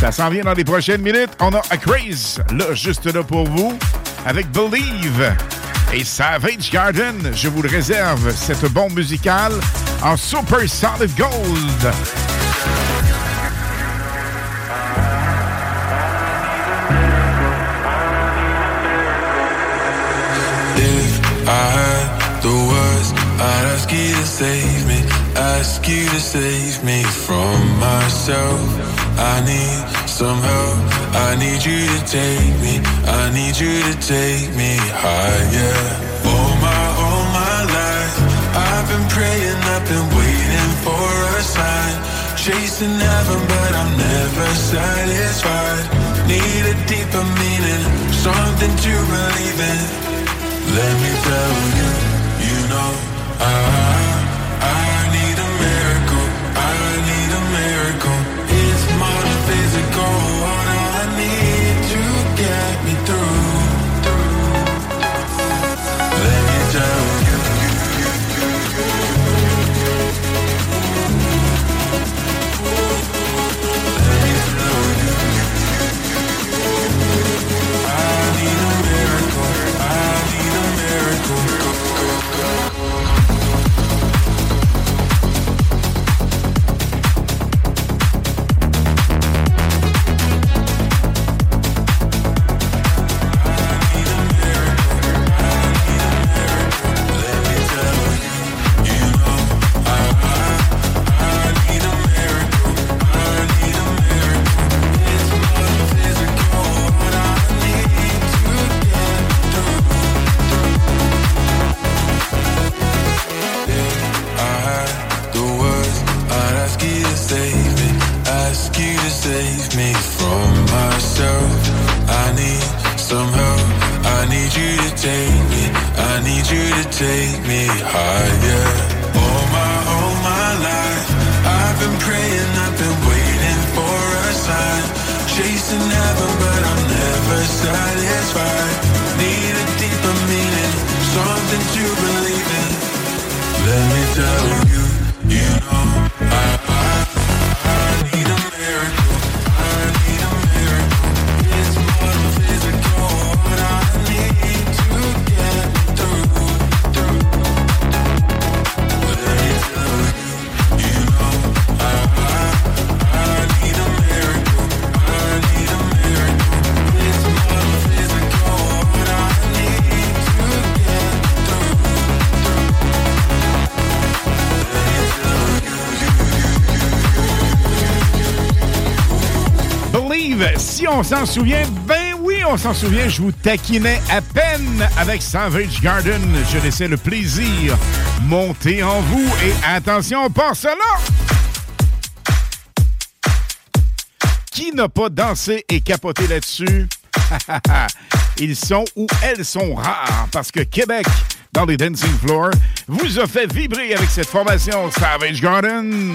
Ça s'en vient dans les prochaines minutes. On a A Craze, là, juste là pour vous, avec Believe. et Savage Garden. Je vous le réserve, cette bombe musicale en Super Solid Gold. If I had the words, I'd ask you to save me, ask you to save me from myself. I need some help, I need you to take me, I need you to take me higher. Praying, I've been waiting for a sign. Chasing heaven, but I'm never satisfied. Need a deeper meaning, something to believe in. Let me tell you, you know, I, on s'en souvient, ben oui, on s'en souvient, je vous taquinais à peine avec Savage Garden. Je laissais le plaisir monter en vous et attention, on part cela! Qui n'a pas dansé et capoté là-dessus? <laughs> Ils sont ou elles sont rares parce que Québec, dans les dancing floors, vous a fait vibrer avec cette formation Savage Garden.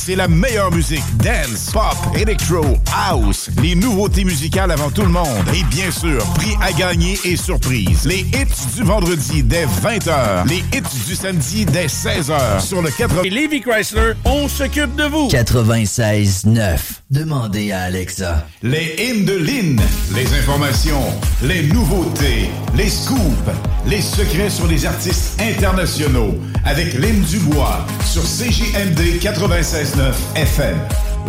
c'est la meilleure musique. Dance, pop, electro, house. Les nouveautés musicales avant tout le monde. Et bien sûr, prix à gagner et surprise. Les hits du vendredi dès 20h. Les hits du samedi dès 16h sur le 80. Et Levi Chrysler, on s'occupe de vous. 96.9. Demandez à Alexa. Les hymnes de Lynn. Les informations, les nouveautés, les scoops, les secrets sur les artistes internationaux. Avec Lynn Dubois sur CJMD 96.9 FM.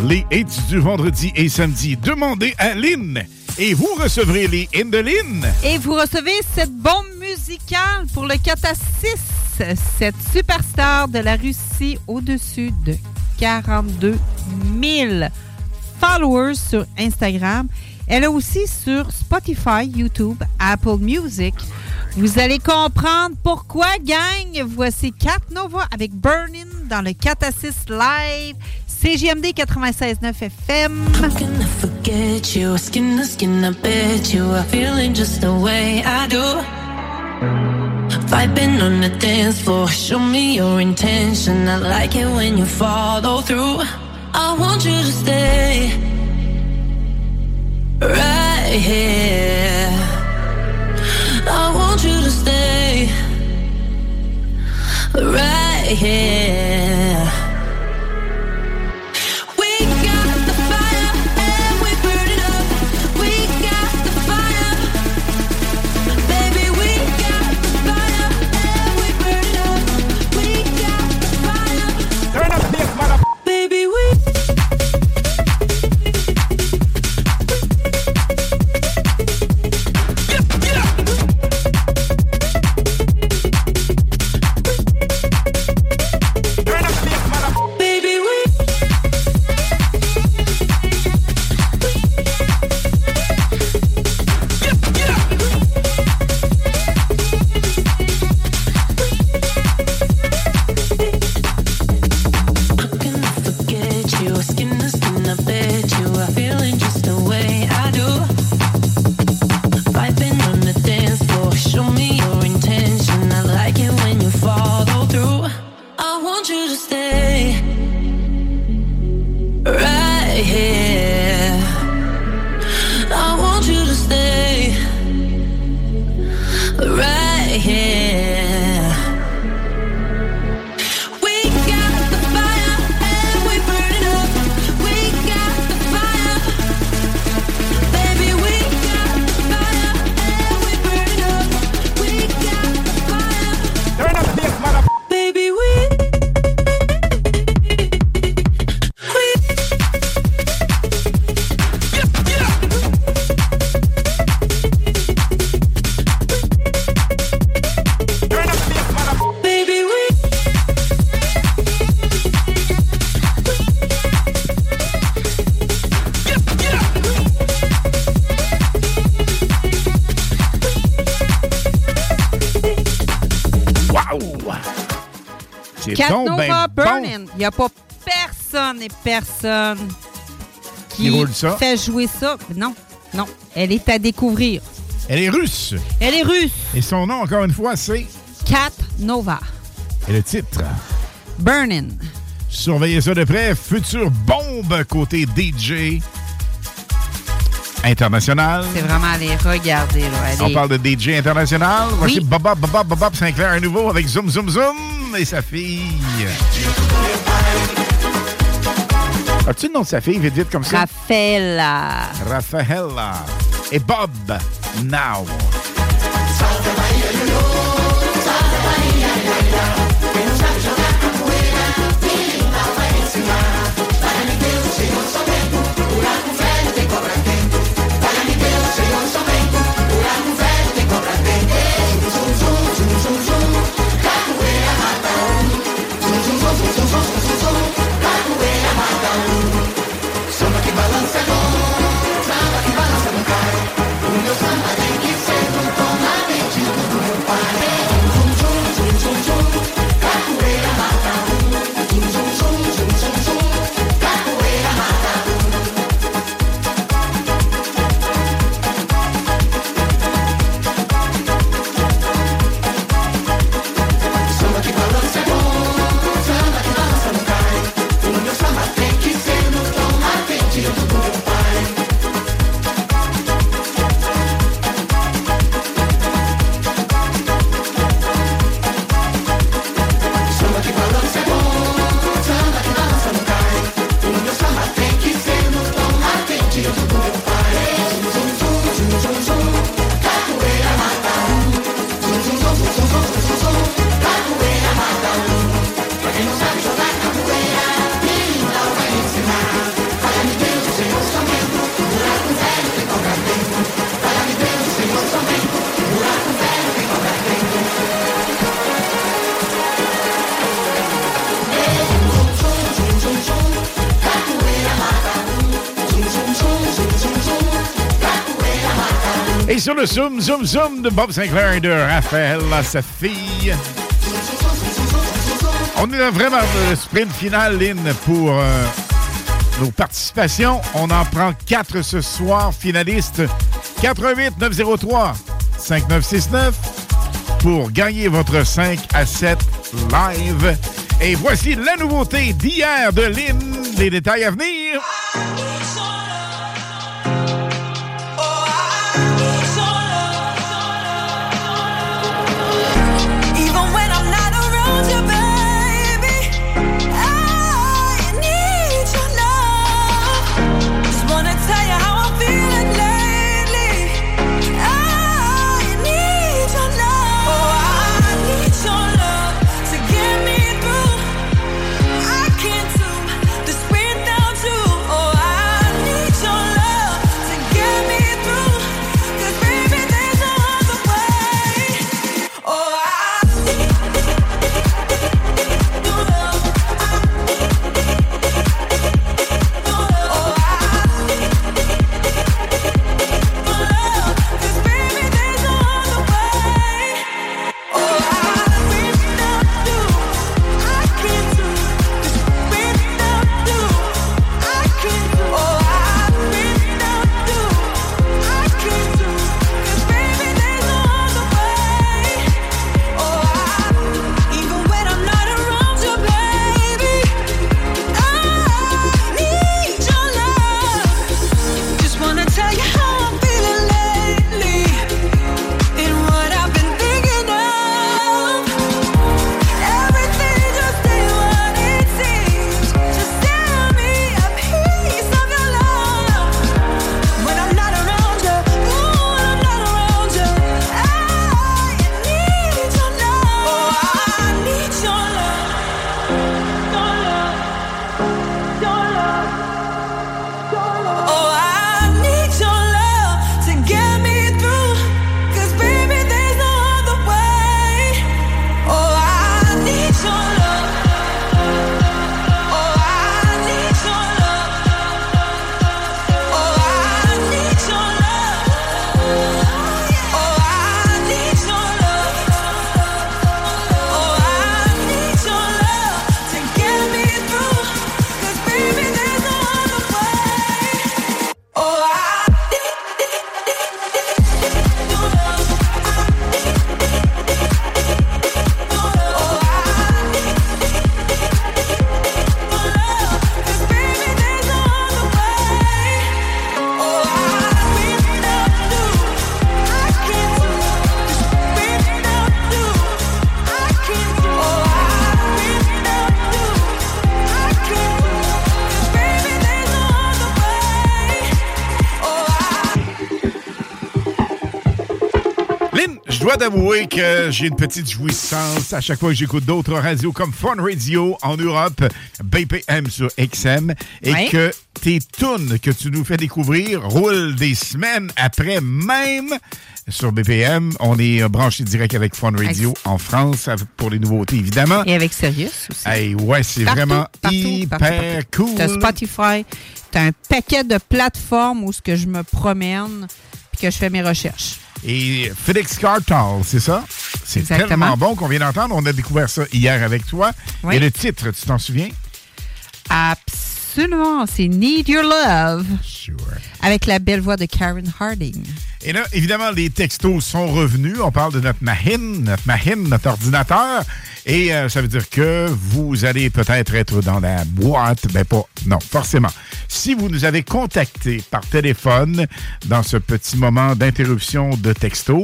Les hits du vendredi et samedi. Demandez à Lynn. Et vous recevrez les hymnes de Lynn. Et vous recevez cette bombe musicale pour le 4 à 6. Cette superstar de la Russie au-dessus de 42 000 followers sur Instagram. Elle est aussi sur Spotify, YouTube, Apple Music. Vous allez comprendre pourquoi, gang. Voici Cat Nova avec Burning dans le 4 à 6 live. CGMD 96.9 FM. forget you. Skin to skin, I bet you are feeling just the way I do. Vibing on the dance floor, show me your intention. I like it when you follow through. I want you to stay right here. I want you to stay right here. N'y a pas personne et personne qui Qui roule ça? fait jouer ça. Non, non. Elle est à découvrir. Elle est russe. Elle est russe. Et son nom, encore une fois, c'est... Cat Nova. Et le titre? Burning. Surveillez ça de près. Future bombe côté DJ international. C'est vraiment les regarder. Là. On parle de DJ international. Voici Oui. Bob Bob Bob Bob Sinclair à nouveau avec Zoom Zoom Zoom et sa fille. As-tu le nom de sa fille, vite, vite, comme ça? Raffaella. Raffaella. Et Bob Now. Zoom, Zoom, Zoom de Bob Sinclair et de Raphaël, sa fille. On est dans vraiment le sprint final, Lynn, pour euh, nos participations. On en prend quatre ce soir, finalistes. 88 903 5969 pour gagner votre 5 à 7 live. Et voici la nouveauté d'hier de Lynn. Les détails à venir. T'avouer que j'ai une petite jouissance à chaque fois que j'écoute d'autres radios comme Fun Radio en Europe, BPM sur XM, et que tes tunes que tu nous fais découvrir roulent des semaines après même sur BPM. On est euh, branché direct avec Fun Radio en France pour les nouveautés, évidemment. Et avec Sirius aussi. Hey, ouais, c'est vraiment partout, hyper partout, partout. cool. T'as Spotify, t'as un paquet de plateformes où ce que je me promène puis que je fais mes recherches. Et Felix Cartal, c'est ça? C'est tellement bon qu'on vient d'entendre. On a découvert ça hier avec toi. Oui. Et le titre, tu t'en souviens? Absolument, c'est Need Your Love. Avec la belle voix de Karen Harding. Et là, évidemment, les textos sont revenus. On parle de notre machine, notre machine, notre ordinateur. Et euh, ça veut dire que vous allez peut-être être dans la boîte. Ben pas, non, forcément. Si vous nous avez contacté par téléphone dans ce petit moment d'interruption de texto,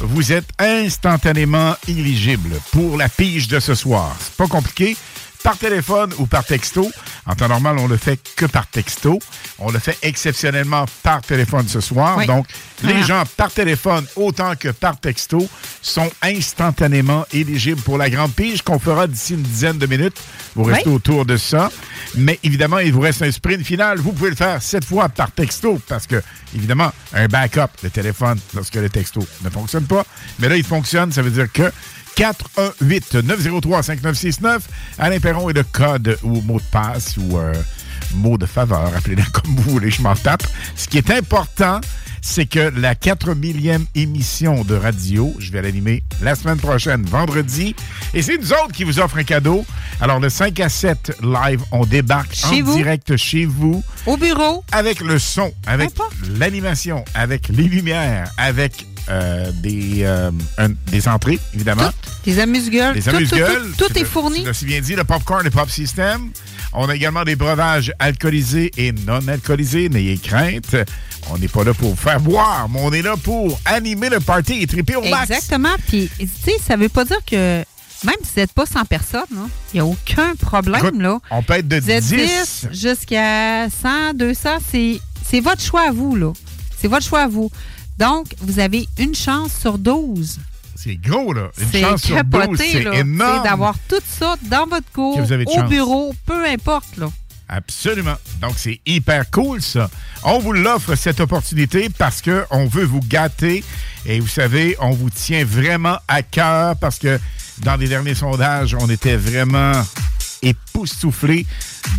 vous êtes instantanément éligible pour la pige de ce soir. C'est pas compliqué par téléphone ou par texto. En temps normal, on le fait que par texto. On le fait exceptionnellement par téléphone ce soir. Oui. Donc, les Ah. gens par téléphone autant que par texto sont instantanément éligibles pour la grande pige qu'on fera d'ici une dizaine de minutes. Vous restez Oui. autour de ça. Mais évidemment, il vous reste un sprint final. Vous pouvez le faire sept fois par texto parce que, évidemment, un backup de téléphone lorsque le texto ne fonctionne pas. Mais là, il fonctionne. Ça veut dire que 418-903-5969. Alain Perron est le code ou mot de passe ou euh, mot de faveur, appelez-le <laughs> comme vous voulez, je m'en tape. Ce qui est important, c'est que la 4 millième émission de radio, je vais l'animer la semaine prochaine, vendredi. Et c'est nous autres qui vous offrent un cadeau. Alors, le 5 à 7 live, on débarque Chez en vous. direct chez vous. Au bureau. Avec le son, avec l'animation, avec les lumières, avec euh, des, euh, un- des entrées, évidemment. Des amuse-gueules. Des Tout- tout- amuse-gueules. Tout, tout C'est est fourni. C'est bien dit, le popcorn et pop system. On a également des breuvages alcoolisés et non alcoolisés. N'ayez crainte. On n'est pas là pour faire boire, mais on est là pour animer le party et triper au max. Exactement. Puis, tu sais, ça veut pas dire que même si vous n'êtes pas 100 personnes, il n'y a aucun problème. Écoute, là. on peut être de Vous êtes 10. 10 jusqu'à 100, 200. C'est c'est votre choix à vous. là. C'est votre choix à vous. Donc, vous avez une chance sur 12. C'est gros, là. Une chance sur 12, capoté, c'est énorme. C'est d'avoir tout ça dans votre cours, au chance. bureau, peu importe. Là. Absolument. Donc, c'est hyper cool, ça. On vous l'offre, cette opportunité, parce qu'on veut vous gâter. Et vous savez, on vous tient vraiment à cœur parce que dans les derniers sondages, on était vraiment époustouflés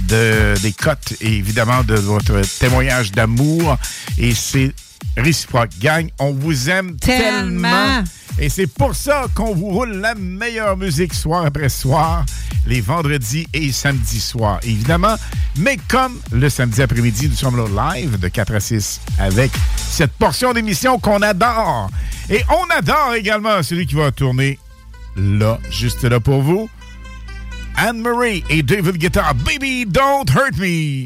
de, des cotes et évidemment de votre témoignage d'amour. Et c'est réciproque. Gang, on vous aime tellement. Tellement. Et c'est pour ça qu'on vous roule la meilleure musique soir après soir, les vendredis et samedis soirs, évidemment. Mais comme le samedi après-midi, nous sommes là live de 4 à 6 avec cette portion d'émission qu'on adore. Et on adore également celui qui va tourner là, juste là pour vous. Anne-Marie et David Guetta, Baby Don't Hurt Me.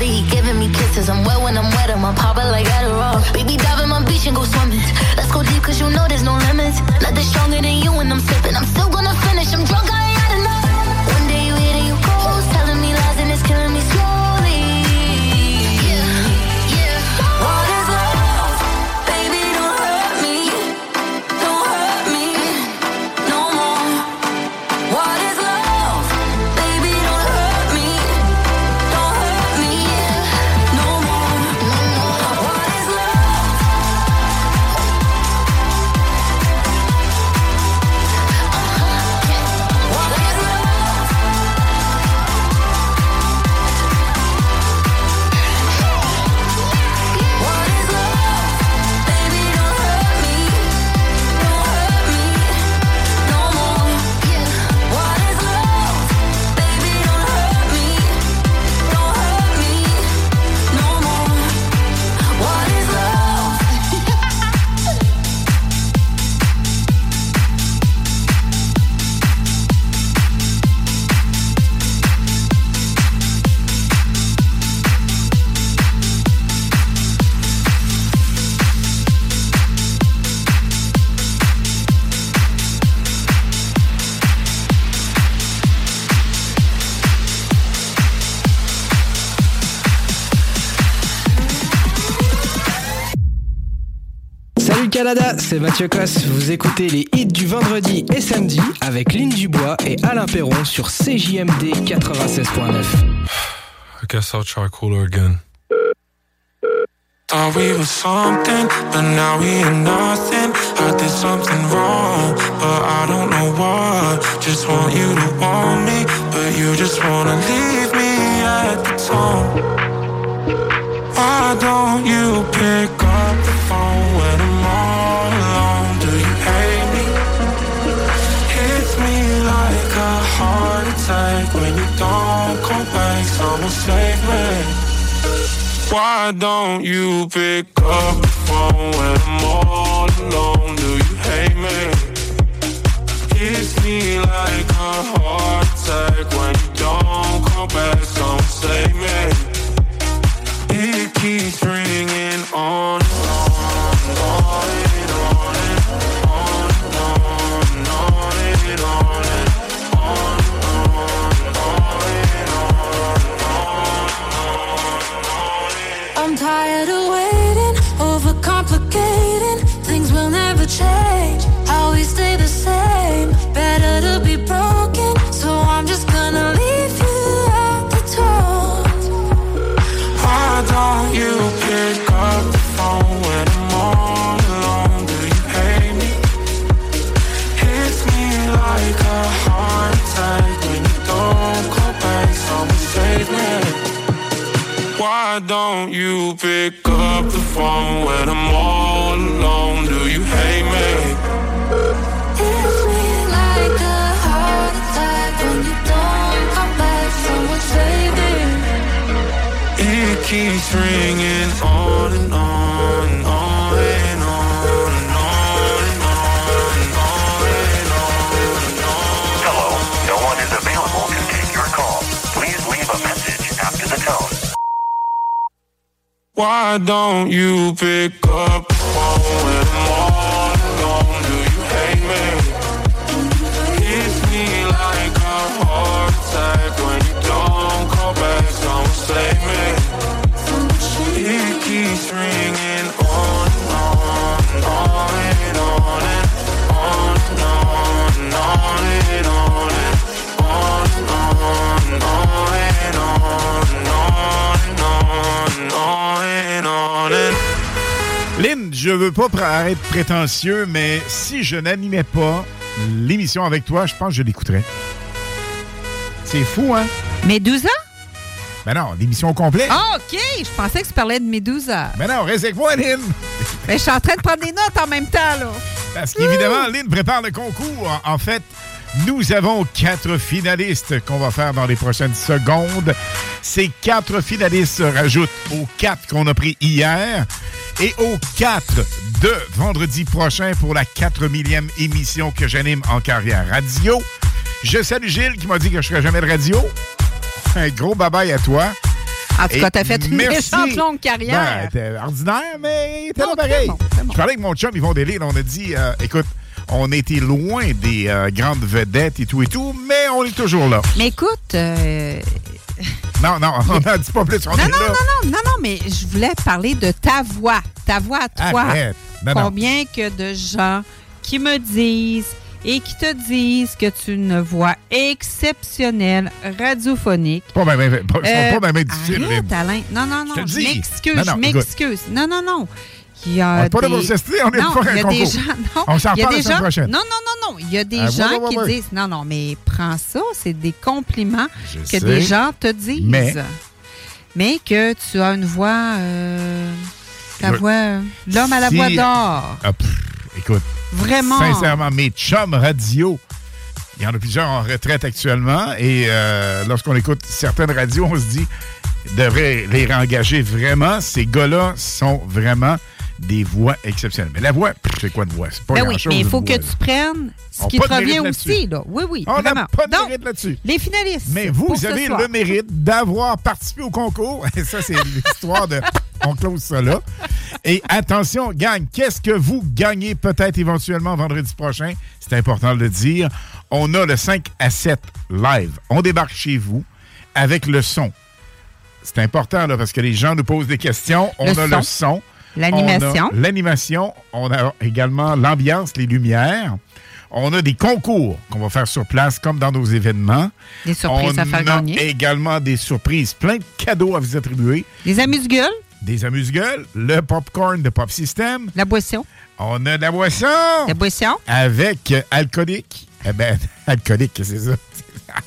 body, he giving me kisses. I'm wet when I'm wet, I'm popping like Adderall. Baby, dive in my beach and go swimming. Let's go deep, cause you know there's no limits. Nothing stronger than you when I'm sipping. I'm still c'est Mathieu Cosse. Vous écoutez les hits du vendredi et samedi avec Lynn Dubois et Alain Perron sur CJMD 96.9. I guess I'll try cooler again. Thought we were something, but now we are nothing. I did something wrong, but I don't know what. Just want you to want me, but you just wanna leave me at the tone. Why don't you pick up the phone? Attack when you don't come back. Someone save me. Why don't you pick up the phone when I'm all alone? Do you hate me? Hits me like a heart attack when you don't come back. Don't save me. It keeps ringing on and on overcomplicating. Things will never change. How we stay the same. Better to be broken, so I'm just gonna leave you at the door. Why don't you pick up the phone when I'm all alone? Do you hate me? Hits me like a heart attack when you don't call back. Someone save me. Why don't you pick up the phone when I'm all keeps ringing on and on on and on and on and on on and on. Hello, no one is available to take your call. Please leave a message after the tone. Why don't you pick up the phone when I'm and? Do you hate me? Hits me like a heart attack when you don't call back. Don't me. Je veux pas être prétentieux, mais si je n'animais pas l'émission avec toi, je pense que je l'écouterais. C'est fou, hein? Medusa? Ben non, l'émission au complet. Ah, OK! Je pensais que tu parlais de Medusa. Ben non, reste avec moi, Lynn. Mais <laughs> je suis en train de prendre des notes en même temps, là. Parce qu'évidemment, Lynn prépare le concours. En fait, nous avons quatre finalistes qu'on va faire dans les prochaines secondes. Ces quatre finalistes se rajoutent aux quatre qu'on a pris hier et aux quatre de vendredi prochain pour la 4 millième émission que j'anime en carrière radio. Je salue Gilles qui m'a dit que je ne ferais jamais de radio. Un gros bye-bye à toi. En tout cas, t'as fait une merci. méchante longue carrière. Ben, t'es ordinaire, mais t'es là pareil. bon, très bon. Je parlais avec mon chum Yvon Delisle, on a dit, euh, écoute, on était loin des euh, grandes vedettes et tout et tout, mais on est toujours là. Mais écoute, euh, Non, non, <laughs> on n'en dit pas plus, on non, est non, là. non, non, non, non, mais je voulais parler de ta voix. Ta voix à toi. Non, non. Combien que de gens qui me disent et qui te disent que tu as une voix exceptionnelle, radiophonique. Pas ben, pas, Euh, pas ben, ben difficile, arrête. Alain. Non, non, non. Je m'excuse, je m'excuse. Non, non, non. Il y a <laughs> On pas des... s'estimer, on est non, il y a des gens... Non, On s'en reparle la semaine gens- prochaine. Non, non, non, non. Il y a des Ah, gens qui disent... Non, non, mais prends ça. C'est des compliments Je que sais. des gens te disent. Mais- Mais que tu as une voix... euh, ta voix... euh, L'homme à la Si- voix d'or. Ah, pff, écoute, Vraiment. sincèrement, mes chums radio, il y en a plusieurs en retraite actuellement, et euh, lorsqu'on écoute certaines radios, on se dit, devrait les réengager vraiment. Ces gars-là sont vraiment des voix exceptionnelles. Mais la voix, c'est quoi une voix? C'est pas Ben oui, mais il faut que voix, tu prennes ce On qui te de revient aussi. Là. Oui, oui, On n'a pas de Donc, mérite là-dessus. les finalistes. Mais vous, avez le mérite d'avoir participé au concours. Et ça, c'est <laughs> l'histoire de. On close ça là. Et attention, gang, qu'est-ce que vous gagnez peut-être éventuellement vendredi prochain? C'est important de le dire. On a le 5 à 7 live. On débarque chez vous avec le son. C'est important là, parce que les gens nous posent des questions. On Le a son. le son. L'animation. L'animation. On a également l'ambiance, les lumières. On a des concours qu'on va faire sur place, comme dans nos événements. Des surprises On à faire a gagner. également des surprises, plein de cadeaux à vous attribuer. Les amuse-gueules. Des amuse-gueules, le popcorn de Pop System. La boisson. On a de la boisson. La boisson. Avec euh, alcoolique. Eh ben, <laughs> alcoolique, c'est ça.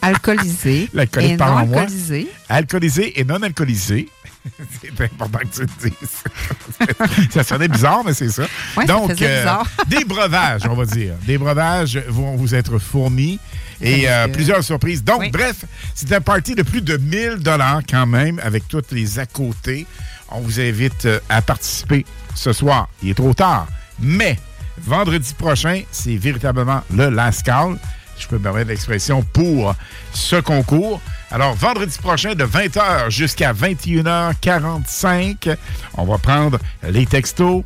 Alcoolisé. <laughs> L'alcoolique et non alcoolisé. Alcoolisé et non alcoolisé. <laughs> c'est important que tu le dises. <laughs> ça sonnait bizarre, mais c'est ça. Ouais, ça Donc, euh, <laughs> des breuvages, on va dire. Des breuvages vont vous être fournis et euh, plusieurs surprises. Donc, bref, c'est un party de plus de 1000 dollars quand même, avec toutes les à côté. on vous invite euh, à participer ce soir. Il est trop tard. Mais vendredi prochain, c'est véritablement le last call, je peux me permettre l'expression, pour ce concours. Alors, vendredi prochain, de 20h jusqu'à 21h45, on va prendre les textos.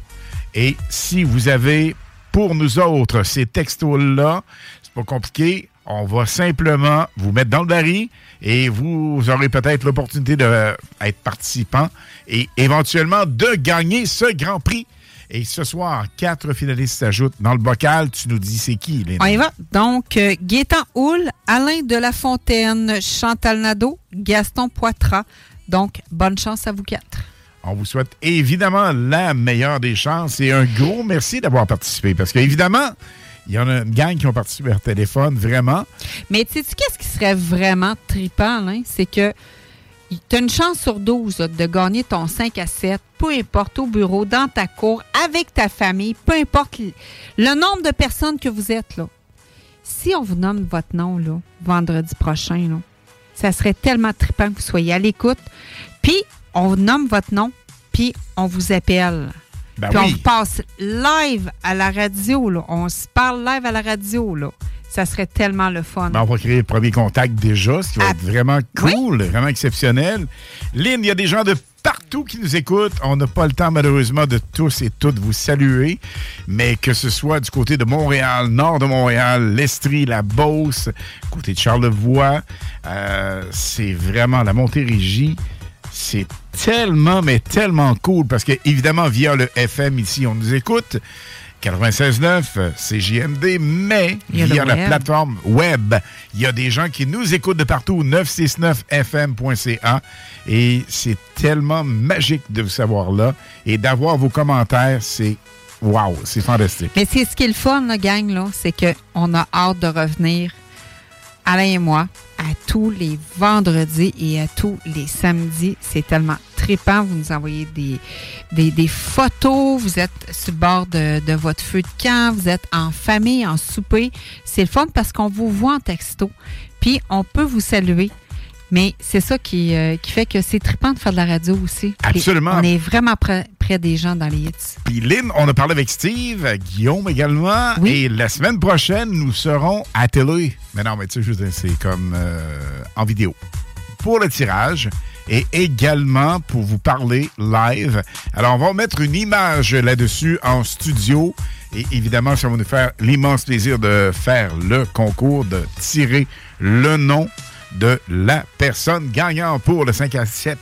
Et si vous avez pour nous autres ces textos-là, c'est pas compliqué. On va simplement vous mettre dans le baril et vous aurez peut-être l'opportunité d'être participant et éventuellement de gagner ce grand prix. Et ce soir, quatre finalistes s'ajoutent dans le bocal. Tu nous dis c'est qui, Léna? On y va. Donc, euh, Gaétan Houle, Alain de la Fontaine, Chantal Nadeau, Gaston Poitras. Donc, bonne chance à vous quatre. On vous souhaite évidemment la meilleure des chances et un gros merci d'avoir participé parce qu'évidemment, il y en a une gang qui ont participé par téléphone, vraiment. Mais tu sais qu'est-ce qui serait vraiment trippant, Alain? C'est que tu as une chance sur 12 là, de gagner ton 5 à 7, peu importe, au bureau, dans ta cour, avec ta famille, peu importe le, nombre de personnes que vous êtes. là. Si on vous nomme votre nom là, vendredi prochain, là, ça serait tellement trippant que vous soyez à l'écoute. Puis, on nomme votre nom, puis on vous appelle. Ben puis on vous passe live à la radio. Là. On se parle live à la radio. Là. Ça serait tellement le fun. Ben, on va créer le premier contact déjà, ce qui va être vraiment cool, vraiment exceptionnel. Lynn, il y a des gens de partout qui nous écoutent. On n'a pas le temps, malheureusement, de tous et toutes vous saluer, mais que ce soit du côté de Montréal, nord de Montréal, l'Estrie, la Beauce, côté de Charlevoix, euh, c'est vraiment la Montérégie. C'est tellement, mais tellement cool parce que, évidemment, via le FM ici, on nous écoute. 96.9, CJMD, mais Il y a le via la web. plateforme web, il y a des gens qui nous écoutent de partout, 969fm.ca. Et c'est tellement magique de vous savoir là. Et d'avoir vos commentaires, c'est wow, c'est fantastique. Mais c'est ce qui est le fun, gang, là, c'est qu'on a hâte de revenir, Alain et moi, à tous les vendredis et à tous les samedis. C'est tellement trippant. Vous nous envoyez des, des, photos, vous êtes sur le bord de, de votre feu de camp, vous êtes en famille, en souper. C'est le fun parce qu'on vous voit en texto, puis on peut vous saluer. Mais c'est ça qui, euh, qui fait que c'est trippant de faire de la radio aussi. Absolument. On est vraiment près, près des gens dans les hits. Puis Lynn, on a parlé avec Steve, Guillaume également. Et la semaine prochaine, nous serons à télé. Mais non, mais tu sais, je veux c'est comme euh, en vidéo. Pour le tirage et également pour vous parler live. Alors, on va mettre une image là-dessus en studio. Et évidemment, ça va nous faire l'immense plaisir de faire le concours, de tirer le nom de la personne gagnante pour le 5 à 7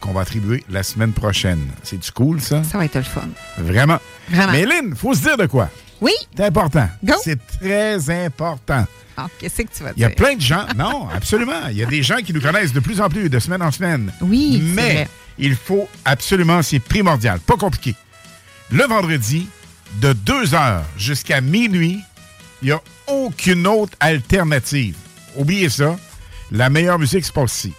qu'on va attribuer la semaine prochaine. C'est du cool, ça? Ça va être le fun. Vraiment. Vraiment. Mais Lynn, faut se dire de quoi? Oui. C'est important. C'est très important. Ah, Qu'est-ce que tu vas Il y a dire? plein de gens. Non, absolument. Il y a des gens qui nous connaissent de plus en plus, de semaine en semaine. Oui, c'est Mais vrai. il faut absolument, c'est primordial, pas compliqué. Le vendredi, de 2h jusqu'à minuit, il n'y a aucune autre alternative. Oubliez ça. La meilleure musique se passe ici.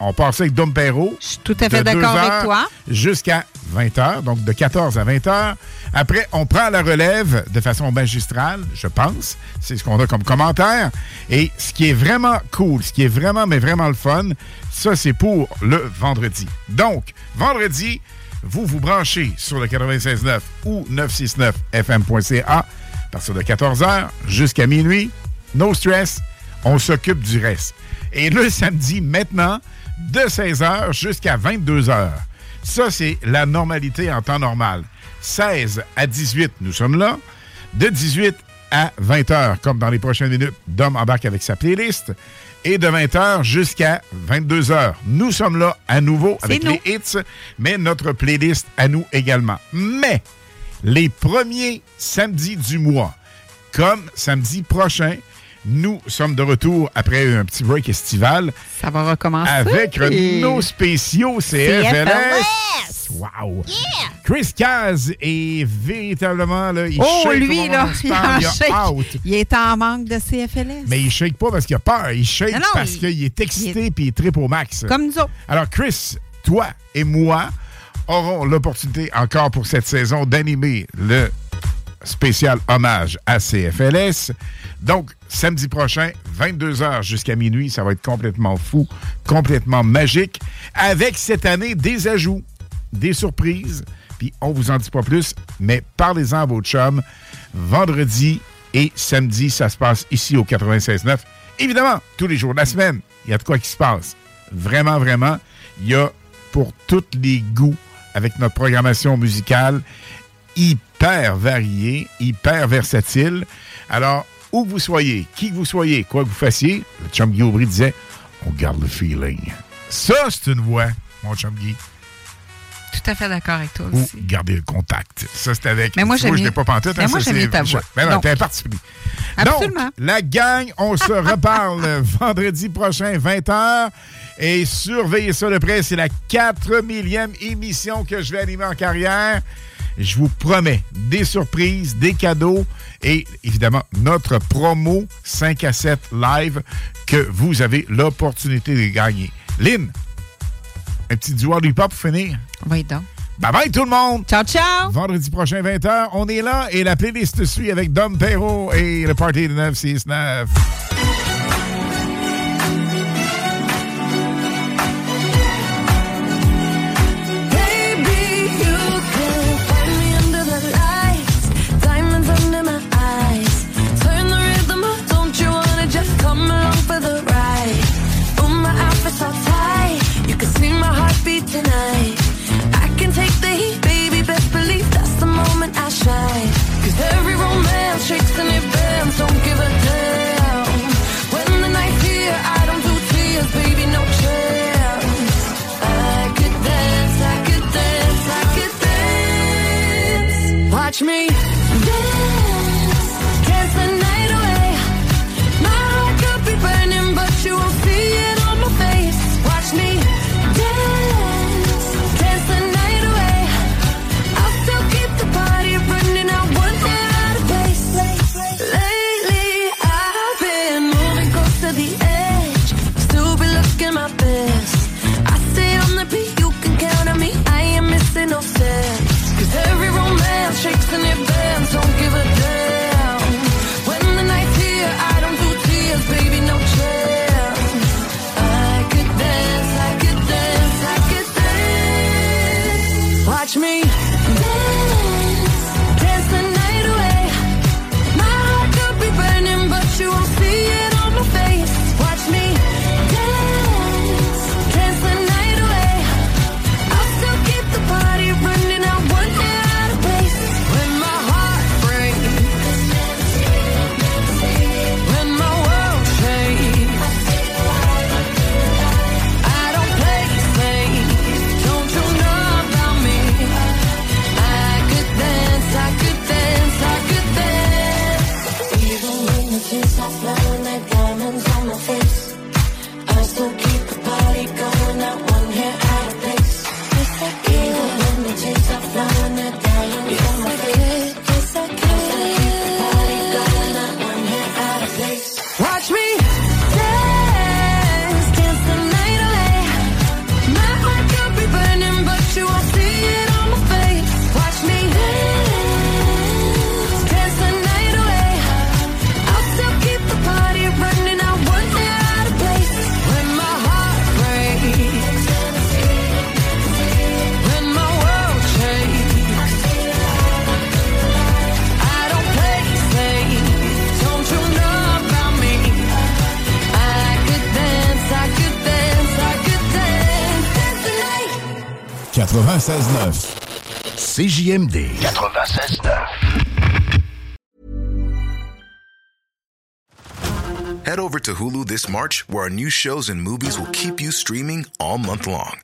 On passe avec Dom Perrault. Je suis tout à fait d'accord avec toi. Jusqu'à 20h, donc de 14 à 20h. Après, on prend la relève de façon magistrale, je pense. C'est ce qu'on a comme commentaire. Et ce qui est vraiment cool, ce qui est vraiment, mais vraiment le fun, ça, c'est pour le vendredi. Donc, vendredi, vous vous branchez sur le 96.9 ou 969fm.ca à partir de 14h jusqu'à minuit. No stress, on s'occupe du reste. Et le samedi, maintenant, de 16h jusqu'à 22h. Ça, c'est la normalité en temps normal. 16 à 18, nous sommes là. De 18 à 20h, comme dans les prochaines minutes, Dom embarque avec sa playlist. Et de 20h jusqu'à 22h, nous sommes là à nouveau avec nous. les hits, mais notre playlist à nous également. Mais les premiers samedis du mois, comme samedi prochain, nous sommes de retour après un petit break estival. Ça va recommencer. Avec nos spéciaux CFLS. Wow! Chris Caz est véritablement là, il Oh, shake lui, là, <laughs> il, parle, il a shake. out. il est en manque de CFLS. Mais il shake pas parce qu'il a peur, il shake Non, non, parce il- qu'il est excité puis il tripe au max. Comme nous autres. Alors, Chris, toi et moi aurons l'opportunité encore pour cette saison d'animer le spécial hommage à CFLS. Donc, samedi prochain, 22h jusqu'à minuit, ça va être complètement fou, complètement magique, avec cette année des ajouts. des surprises, puis on vous en dit pas plus, mais parlez-en à vos chums. Vendredi et samedi, ça se passe ici au 96.9. Évidemment, tous les jours de la semaine, il y a de quoi qui se passe. Vraiment, vraiment, il y a pour tous les goûts avec notre programmation musicale hyper variée, hyper versatile. Alors, où que vous soyez, qui que vous soyez, quoi que vous fassiez, le chum Guy Aubry disait, on garde le feeling. Ça, c'est une voix, mon chum Guy. Tout à fait d'accord avec toi Ou aussi. garder le contact. Ça, c'est avec... Mais moi, j'aime mieux- pas pantoute. Mais hein, moi, j'aime ta voix. Ben non, t'es particulier. Absolument. Donc, la gang, on se <laughs> reparle vendredi prochain, 20h. Et surveillez ça de près, c'est la 4 millième émission que je vais animer en carrière. Je vous promets des surprises, des cadeaux et évidemment notre promo 5 à 7 live que vous avez l'opportunité de gagner. Lynn, un petit duo du hip-hop pour finir? Oui, donc. Bye bye tout le monde! Ciao, ciao! Vendredi prochain, 20h, on est là et la playlist suit avec Dom Perrault et le party de 969. Dance. Watch me CJMD 96.9 Head over to Hulu this March, where our new shows and movies will keep you streaming all month long.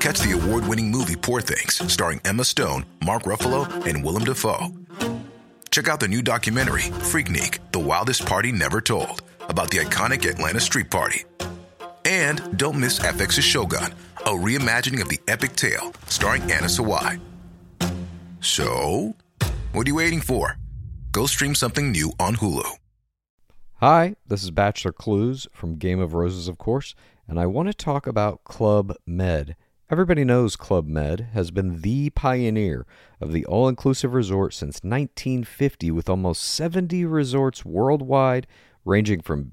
Catch the award winning movie Poor Things, starring Emma Stone, Mark Ruffalo, and Willem Dafoe. Check out the new documentary, Freaknik The Wildest Party Never Told, about the iconic Atlanta Street Party. And don't miss FX's Shogun, a reimagining of the epic tale, starring Anna Sawai. So, what are you waiting for? Go stream something new on Hulu. Hi, this is Bachelor Clues from Game of Roses, of course, and I want to talk about Club Med. Everybody knows Club Med has been the pioneer of the all inclusive resort since 1950, with almost 70 resorts worldwide, ranging from